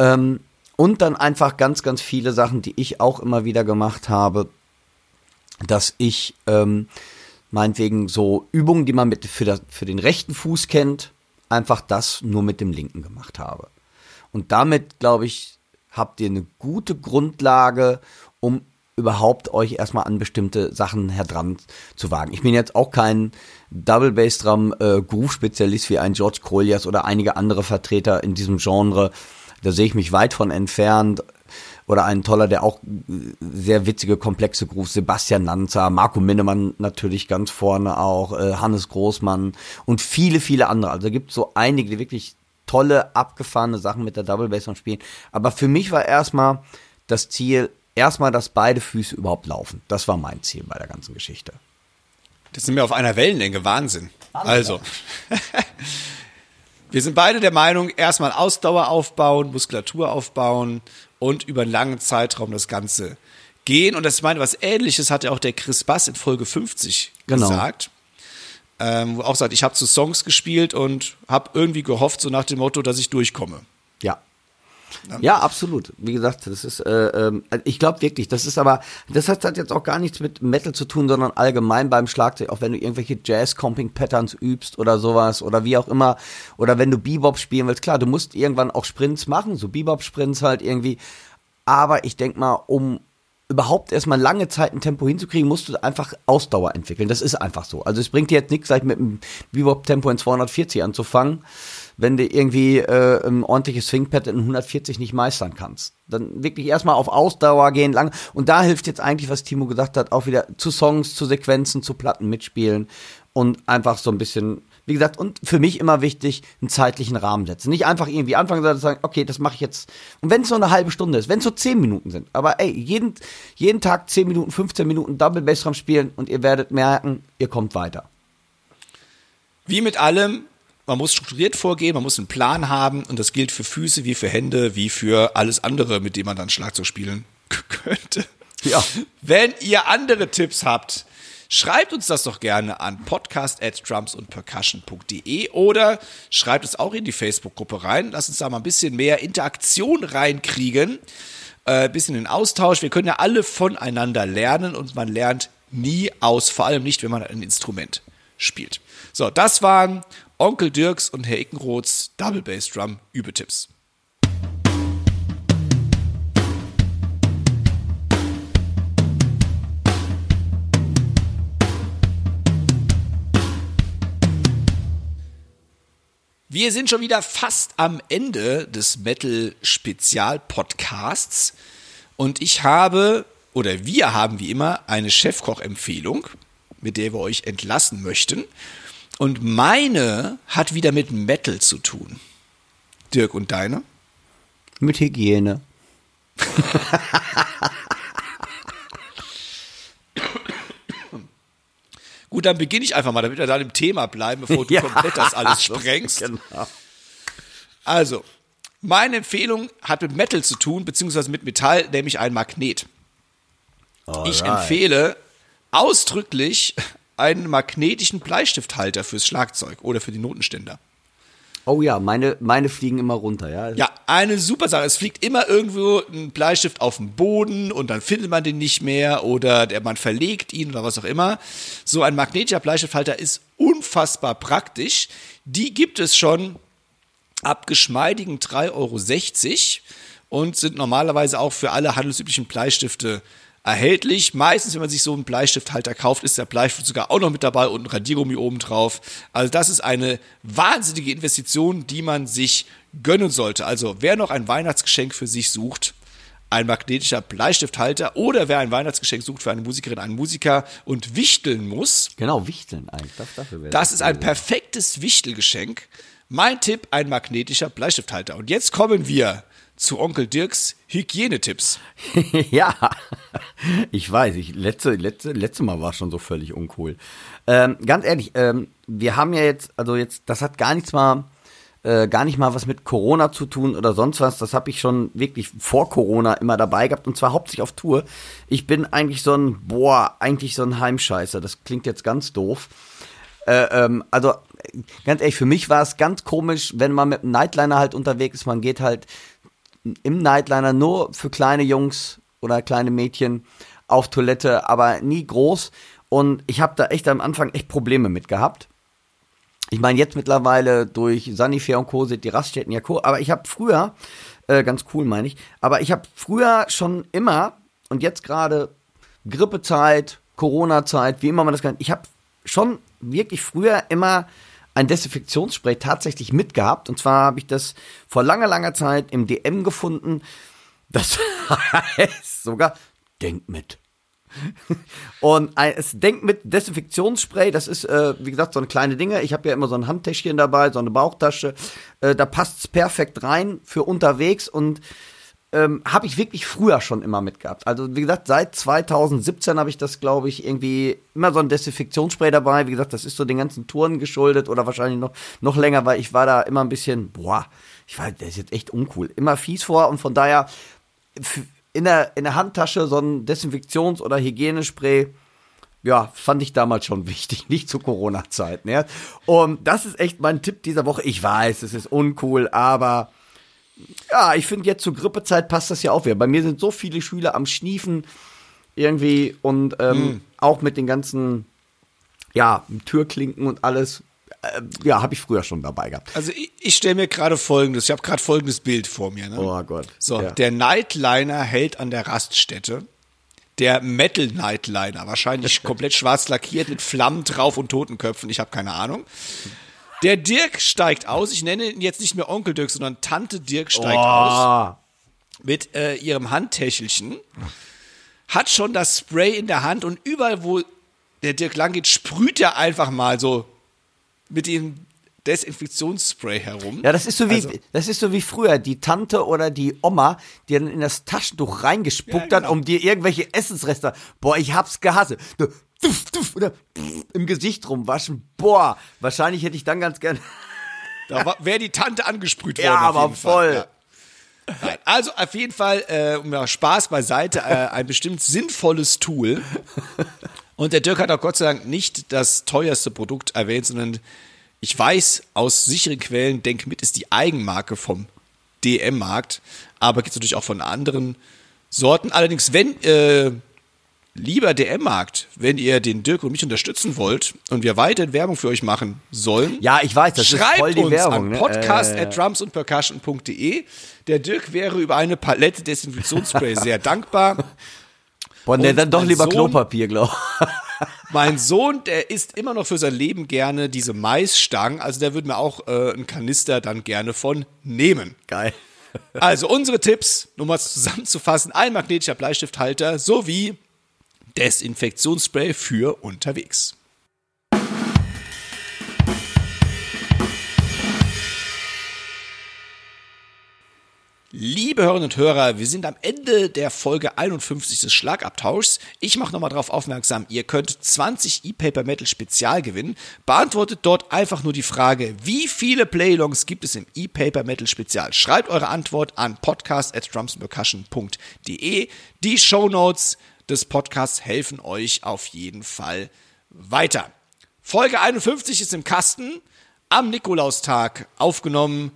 S2: Ähm, und dann einfach ganz, ganz viele Sachen, die ich auch immer wieder gemacht habe, dass ich ähm, meinetwegen so Übungen, die man mit für, das, für den rechten Fuß kennt, einfach das nur mit dem linken gemacht habe. Und damit, glaube ich, habt ihr eine gute Grundlage, um überhaupt euch erstmal an bestimmte Sachen heran zu wagen. Ich bin jetzt auch kein Double Bass Drum äh, Groove Spezialist wie ein George Colliers oder einige andere Vertreter in diesem Genre. Da sehe ich mich weit von entfernt oder ein toller, der auch sehr witzige, komplexe Grooves, Sebastian Lanza, Marco Minnemann natürlich ganz vorne auch, äh, Hannes Großmann und viele, viele andere. Also gibt so einige, die wirklich tolle, abgefahrene Sachen mit der Double Bass spielen. Aber für mich war erstmal das Ziel, erstmal, dass beide Füße überhaupt laufen. Das war mein Ziel bei der ganzen Geschichte.
S1: Das sind wir auf einer Wellenlänge, Wahnsinn. Also, wir sind beide der Meinung, erstmal Ausdauer aufbauen, Muskulatur aufbauen und über einen langen Zeitraum das Ganze gehen. Und das meine, was ähnliches hat ja auch der Chris Bass in Folge 50 genau. gesagt. Ähm, wo auch sagt, ich habe zu Songs gespielt und habe irgendwie gehofft, so nach dem Motto, dass ich durchkomme.
S2: Ja. Ja, absolut. Wie gesagt, das ist, äh, äh, ich glaube wirklich, das ist aber, das hat, hat jetzt auch gar nichts mit Metal zu tun, sondern allgemein beim Schlagzeug, auch wenn du irgendwelche Jazz-Comping-Patterns übst oder sowas oder wie auch immer, oder wenn du Bebop spielen willst, klar, du musst irgendwann auch Sprints machen, so Bebop-Sprints halt irgendwie, aber ich denk mal, um überhaupt erstmal lange Zeit ein Tempo hinzukriegen, musst du einfach Ausdauer entwickeln. Das ist einfach so. Also es bringt dir jetzt nichts, gleich mit einem Bebop-Tempo in 240 anzufangen wenn du irgendwie äh, ein ordentliches Swingpad in 140 nicht meistern kannst. Dann wirklich erstmal auf Ausdauer gehen, lang. Und da hilft jetzt eigentlich, was Timo gesagt hat, auch wieder zu Songs, zu Sequenzen, zu Platten mitspielen und einfach so ein bisschen, wie gesagt, und für mich immer wichtig, einen zeitlichen Rahmen setzen. Nicht einfach irgendwie anfangen zu sagen, okay, das mache ich jetzt. Und wenn es nur eine halbe Stunde ist, wenn es so 10 Minuten sind, aber ey, jeden, jeden Tag 10 Minuten, 15 Minuten Double Bassdrum spielen und ihr werdet merken, ihr kommt weiter.
S1: Wie mit allem, man muss strukturiert vorgehen, man muss einen Plan haben und das gilt für Füße wie für Hände, wie für alles andere, mit dem man dann Schlagzeug spielen könnte. Ja. Wenn ihr andere Tipps habt, schreibt uns das doch gerne an podcast at drumsundpercussion.de oder schreibt es auch in die Facebook-Gruppe rein. Lasst uns da mal ein bisschen mehr Interaktion reinkriegen. äh, bisschen in Austausch. Wir können ja alle voneinander lernen und man lernt nie aus, vor allem nicht, wenn man ein Instrument spielt. So, das waren Onkel Dirks und Herr Ickenroths Double Bass Drum Übetipps. Wir sind schon wieder fast am Ende des Metal Spezial Podcasts und ich habe oder wir haben wie immer eine Chefkoch-Empfehlung, mit der wir euch entlassen möchten. Und meine hat wieder mit Metal zu tun. Dirk und deine?
S2: Mit Hygiene.
S1: Gut, dann beginne ich einfach mal, damit wir da im Thema bleiben, bevor du
S2: Ja,
S1: komplett das alles sprengst.
S2: genau.
S1: Also, meine Empfehlung hat mit Metal zu tun, beziehungsweise mit Metall, nämlich ein Magnet. Ich
S2: Alright.
S1: empfehle ausdrücklich einen magnetischen Bleistifthalter fürs Schlagzeug oder für die Notenständer.
S2: Oh ja, meine, meine fliegen immer runter, ja.
S1: Ja, eine super Sache. Es fliegt immer irgendwo ein Bleistift auf den Boden und dann findet man den nicht mehr oder der, man verlegt ihn oder was auch immer. So ein magnetischer Bleistifthalter ist unfassbar praktisch. Die gibt es schon ab geschmeidigen 3,60 Euro und sind normalerweise auch für alle handelsüblichen Bleistifte erhältlich. Meistens, wenn man sich so einen Bleistifthalter kauft, ist der Bleistift sogar auch noch mit dabei und ein Radiergummi oben drauf. Also das ist eine wahnsinnige Investition, die man sich gönnen sollte. Also wer noch ein Weihnachtsgeschenk für sich sucht, ein magnetischer Bleistifthalter oder wer ein Weihnachtsgeschenk sucht für eine Musikerin, einen Musiker und wichteln muss,
S2: Genau, Wichteln eigentlich. Das, dafür wäre
S1: das ist ein perfektes Wichtelgeschenk. Mein Tipp, ein magnetischer Bleistifthalter. Und jetzt kommen wir zu Onkel Dirks Hygienetipps.
S2: ja, ich weiß, ich, letzte, letzte, letzte Mal war schon so völlig uncool. Ähm, ganz ehrlich, ähm, wir haben ja jetzt, also jetzt, das hat gar nichts mal, äh, gar nicht mal was mit Corona zu tun oder sonst was. Das habe ich schon wirklich vor Corona immer dabei gehabt und zwar hauptsächlich auf Tour. Ich bin eigentlich so ein, boah, eigentlich so ein Heimscheißer. Das klingt jetzt ganz doof. Äh, ähm, also ganz ehrlich, für mich war es ganz komisch, wenn man mit einem Nightliner halt unterwegs ist. Man geht halt im Nightliner nur für kleine Jungs oder kleine Mädchen auf Toilette, aber nie groß. Und ich habe da echt am Anfang echt Probleme mit gehabt. Ich meine, jetzt mittlerweile durch Sanifair und Co. sind die Raststätten ja cool, aber ich habe früher, äh, ganz cool meine ich, aber ich habe früher schon immer und jetzt gerade Grippezeit, Corona-Zeit, wie immer man das kann, ich habe schon wirklich früher immer ein Desinfektionsspray tatsächlich mitgehabt. Und zwar habe ich das vor langer, langer Zeit im DM gefunden. Das heißt sogar, denk mit. Und es denkt mit Desinfektionsspray, das ist, äh, wie gesagt, so eine kleine Dinge. Ich habe ja immer so ein Handtäschchen dabei, so eine Bauchtasche. Äh, da passt es perfekt rein für unterwegs und ähm, habe ich wirklich früher schon immer mitgehabt. Also wie gesagt, seit 2017 habe ich das, glaube ich, irgendwie immer so ein Desinfektionsspray dabei. Wie gesagt, das ist so den ganzen Touren geschuldet oder wahrscheinlich noch, noch länger, weil ich war da immer ein bisschen, boah, ich war, der ist jetzt echt uncool. Immer fies vor und von daher in der, in der Handtasche so ein Desinfektions- oder Hygienespray, ja, fand ich damals schon wichtig, nicht zu Corona-Zeiten. Ja. Und das ist echt mein Tipp dieser Woche. Ich weiß, es ist uncool, aber ja, ich finde jetzt zur Grippezeit passt das ja auch wieder. Bei mir sind so viele Schüler am Schniefen irgendwie und ähm, auch mit den ganzen, ja, Türklinken und alles. Äh, ja, habe ich früher schon dabei gehabt.
S1: Also ich, ich stelle mir gerade folgendes, ich habe gerade folgendes Bild vor mir. Ne?
S2: Oh Gott.
S1: So,
S2: Ja.
S1: der Nightliner hält an der Raststätte. Der Metal Nightliner, wahrscheinlich komplett schwarz lackiert mit Flammen drauf und Totenköpfen, ich habe keine Ahnung. Der Dirk steigt aus, ich nenne ihn jetzt nicht mehr Onkel Dirk, sondern Tante Dirk steigt aus
S2: Ah,
S1: mit äh, ihrem Handtäschelchen, hat schon das Spray in der Hand und überall, wo der Dirk lang geht, sprüht er einfach mal so mit dem Desinfektionsspray herum.
S2: Ja, das ist so wie
S1: Also-
S2: das ist so wie früher die Tante oder die Oma, die dann in das Taschentuch reingespuckt
S1: Ja,
S2: hat,
S1: genau.
S2: um dir irgendwelche Essensreste. Boah, ich hab's gehasst. Du, duff, duff, oder im Gesicht rumwaschen. Boah, wahrscheinlich hätte ich dann ganz gern.
S1: Da wäre die Tante angesprüht worden.
S2: Ja,
S1: auf
S2: aber voll.
S1: Ja. Nein, also auf jeden Fall, äh, um ja, Spaß beiseite, äh, ein bestimmt sinnvolles Tool. Und der Dirk hat auch Gott sei Dank nicht das teuerste Produkt erwähnt, sondern ich weiß aus sicheren Quellen, Denk mit ist die Eigenmarke vom DM-Markt, aber gibt es natürlich auch von anderen Sorten. Allerdings, wenn äh, lieber DM-Markt, wenn ihr den Dirk und mich unterstützen wollt und wir weiterhin Werbung für euch machen sollen,
S2: Ja, ich weiß, das
S1: schreibt
S2: ist voll die
S1: uns
S2: Werbung.
S1: an
S2: ne?
S1: podcast
S2: Äh,
S1: at drumsundpercussion.de. Der Dirk wäre über eine Palette Desinfektionsspray sehr dankbar.
S2: boah,
S1: und
S2: dann doch lieber
S1: Sohn-
S2: Klopapier, glaub.
S1: Mein Sohn, der isst immer noch für sein Leben gerne diese Maisstangen, also der würde mir auch äh, einen Kanister dann gerne von nehmen.
S2: Geil.
S1: Also unsere Tipps, nur mal zusammenzufassen, ein magnetischer Bleistifthalter sowie Desinfektionsspray für unterwegs. Liebe Hörerinnen und Hörer, wir sind am Ende der Folge 51 des Schlagabtauschs. Ich mache nochmal darauf aufmerksam, ihr könnt 20 E-Paper Metal Spezial gewinnen. Beantwortet dort einfach nur die Frage, wie viele Playlongs gibt es im E-Paper Metal Spezial? Schreibt eure Antwort an podcast at drumsandpercussion.de. Die Shownotes des Podcasts helfen euch auf jeden Fall weiter. Folge 51 ist im Kasten, am Nikolaustag aufgenommen.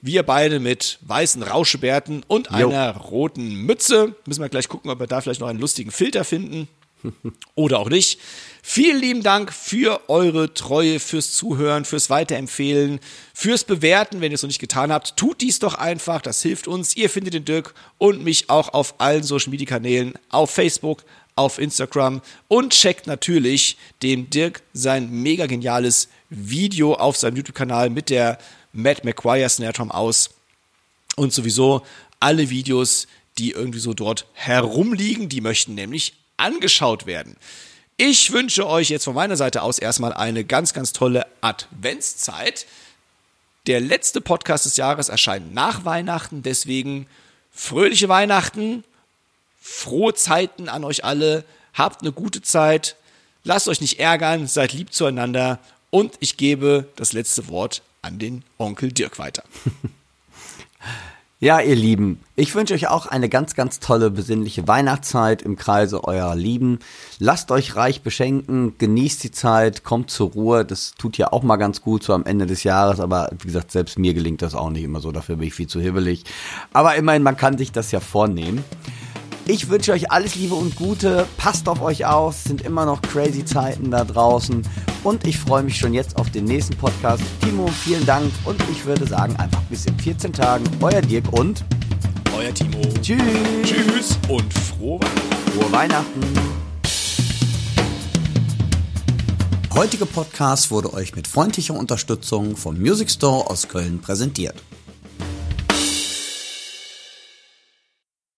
S1: Wir beide mit weißen Rauschebärten und einer roten Mütze. Müssen wir gleich gucken, ob wir da vielleicht noch einen lustigen Filter finden. Oder auch nicht. Vielen lieben Dank für eure Treue, fürs Zuhören, fürs Weiterempfehlen, fürs Bewerten. Wenn ihr es noch nicht getan habt, tut dies doch einfach. Das hilft uns. Ihr findet den Dirk und mich auch auf allen Social Media Kanälen, auf Facebook, auf Instagram und checkt natürlich dem Dirk sein mega geniales Video auf seinem YouTube-Kanal mit der Matt McGuire Snare Drum aus und sowieso alle Videos, die irgendwie so dort herumliegen, die möchten nämlich angeschaut werden. Ich wünsche euch jetzt von meiner Seite aus erstmal eine ganz, ganz tolle Adventszeit. Der letzte Podcast des Jahres erscheint nach Weihnachten, deswegen fröhliche Weihnachten, frohe Zeiten an euch alle, habt eine gute Zeit, lasst euch nicht ärgern, seid lieb zueinander und ich gebe das letzte Wort an den Onkel Dirk weiter.
S2: Ja, ihr Lieben, ich wünsche euch auch eine ganz, ganz tolle, besinnliche Weihnachtszeit im Kreise eurer Lieben. Lasst euch reich beschenken, genießt die Zeit, kommt zur Ruhe. Das tut ja auch mal ganz gut so am Ende des Jahres, aber wie gesagt, selbst mir gelingt das auch nicht immer so, dafür bin ich viel zu hibbelig. Aber immerhin, man kann sich das ja vornehmen. Ich wünsche euch alles Liebe und Gute. Passt auf euch auf. Es sind immer noch crazy Zeiten da draußen. Und ich freue mich schon jetzt auf den nächsten Podcast. Timo, vielen Dank. Und ich würde sagen, einfach bis in 14 Tagen. Euer Dirk und
S1: Euer Timo.
S2: tschüss.
S1: Tschüss und frohe Weihnachten.
S2: Frohe Weihnachten.
S7: Der heutige Podcast wurde euch mit freundlicher Unterstützung vom Music Store aus Köln präsentiert.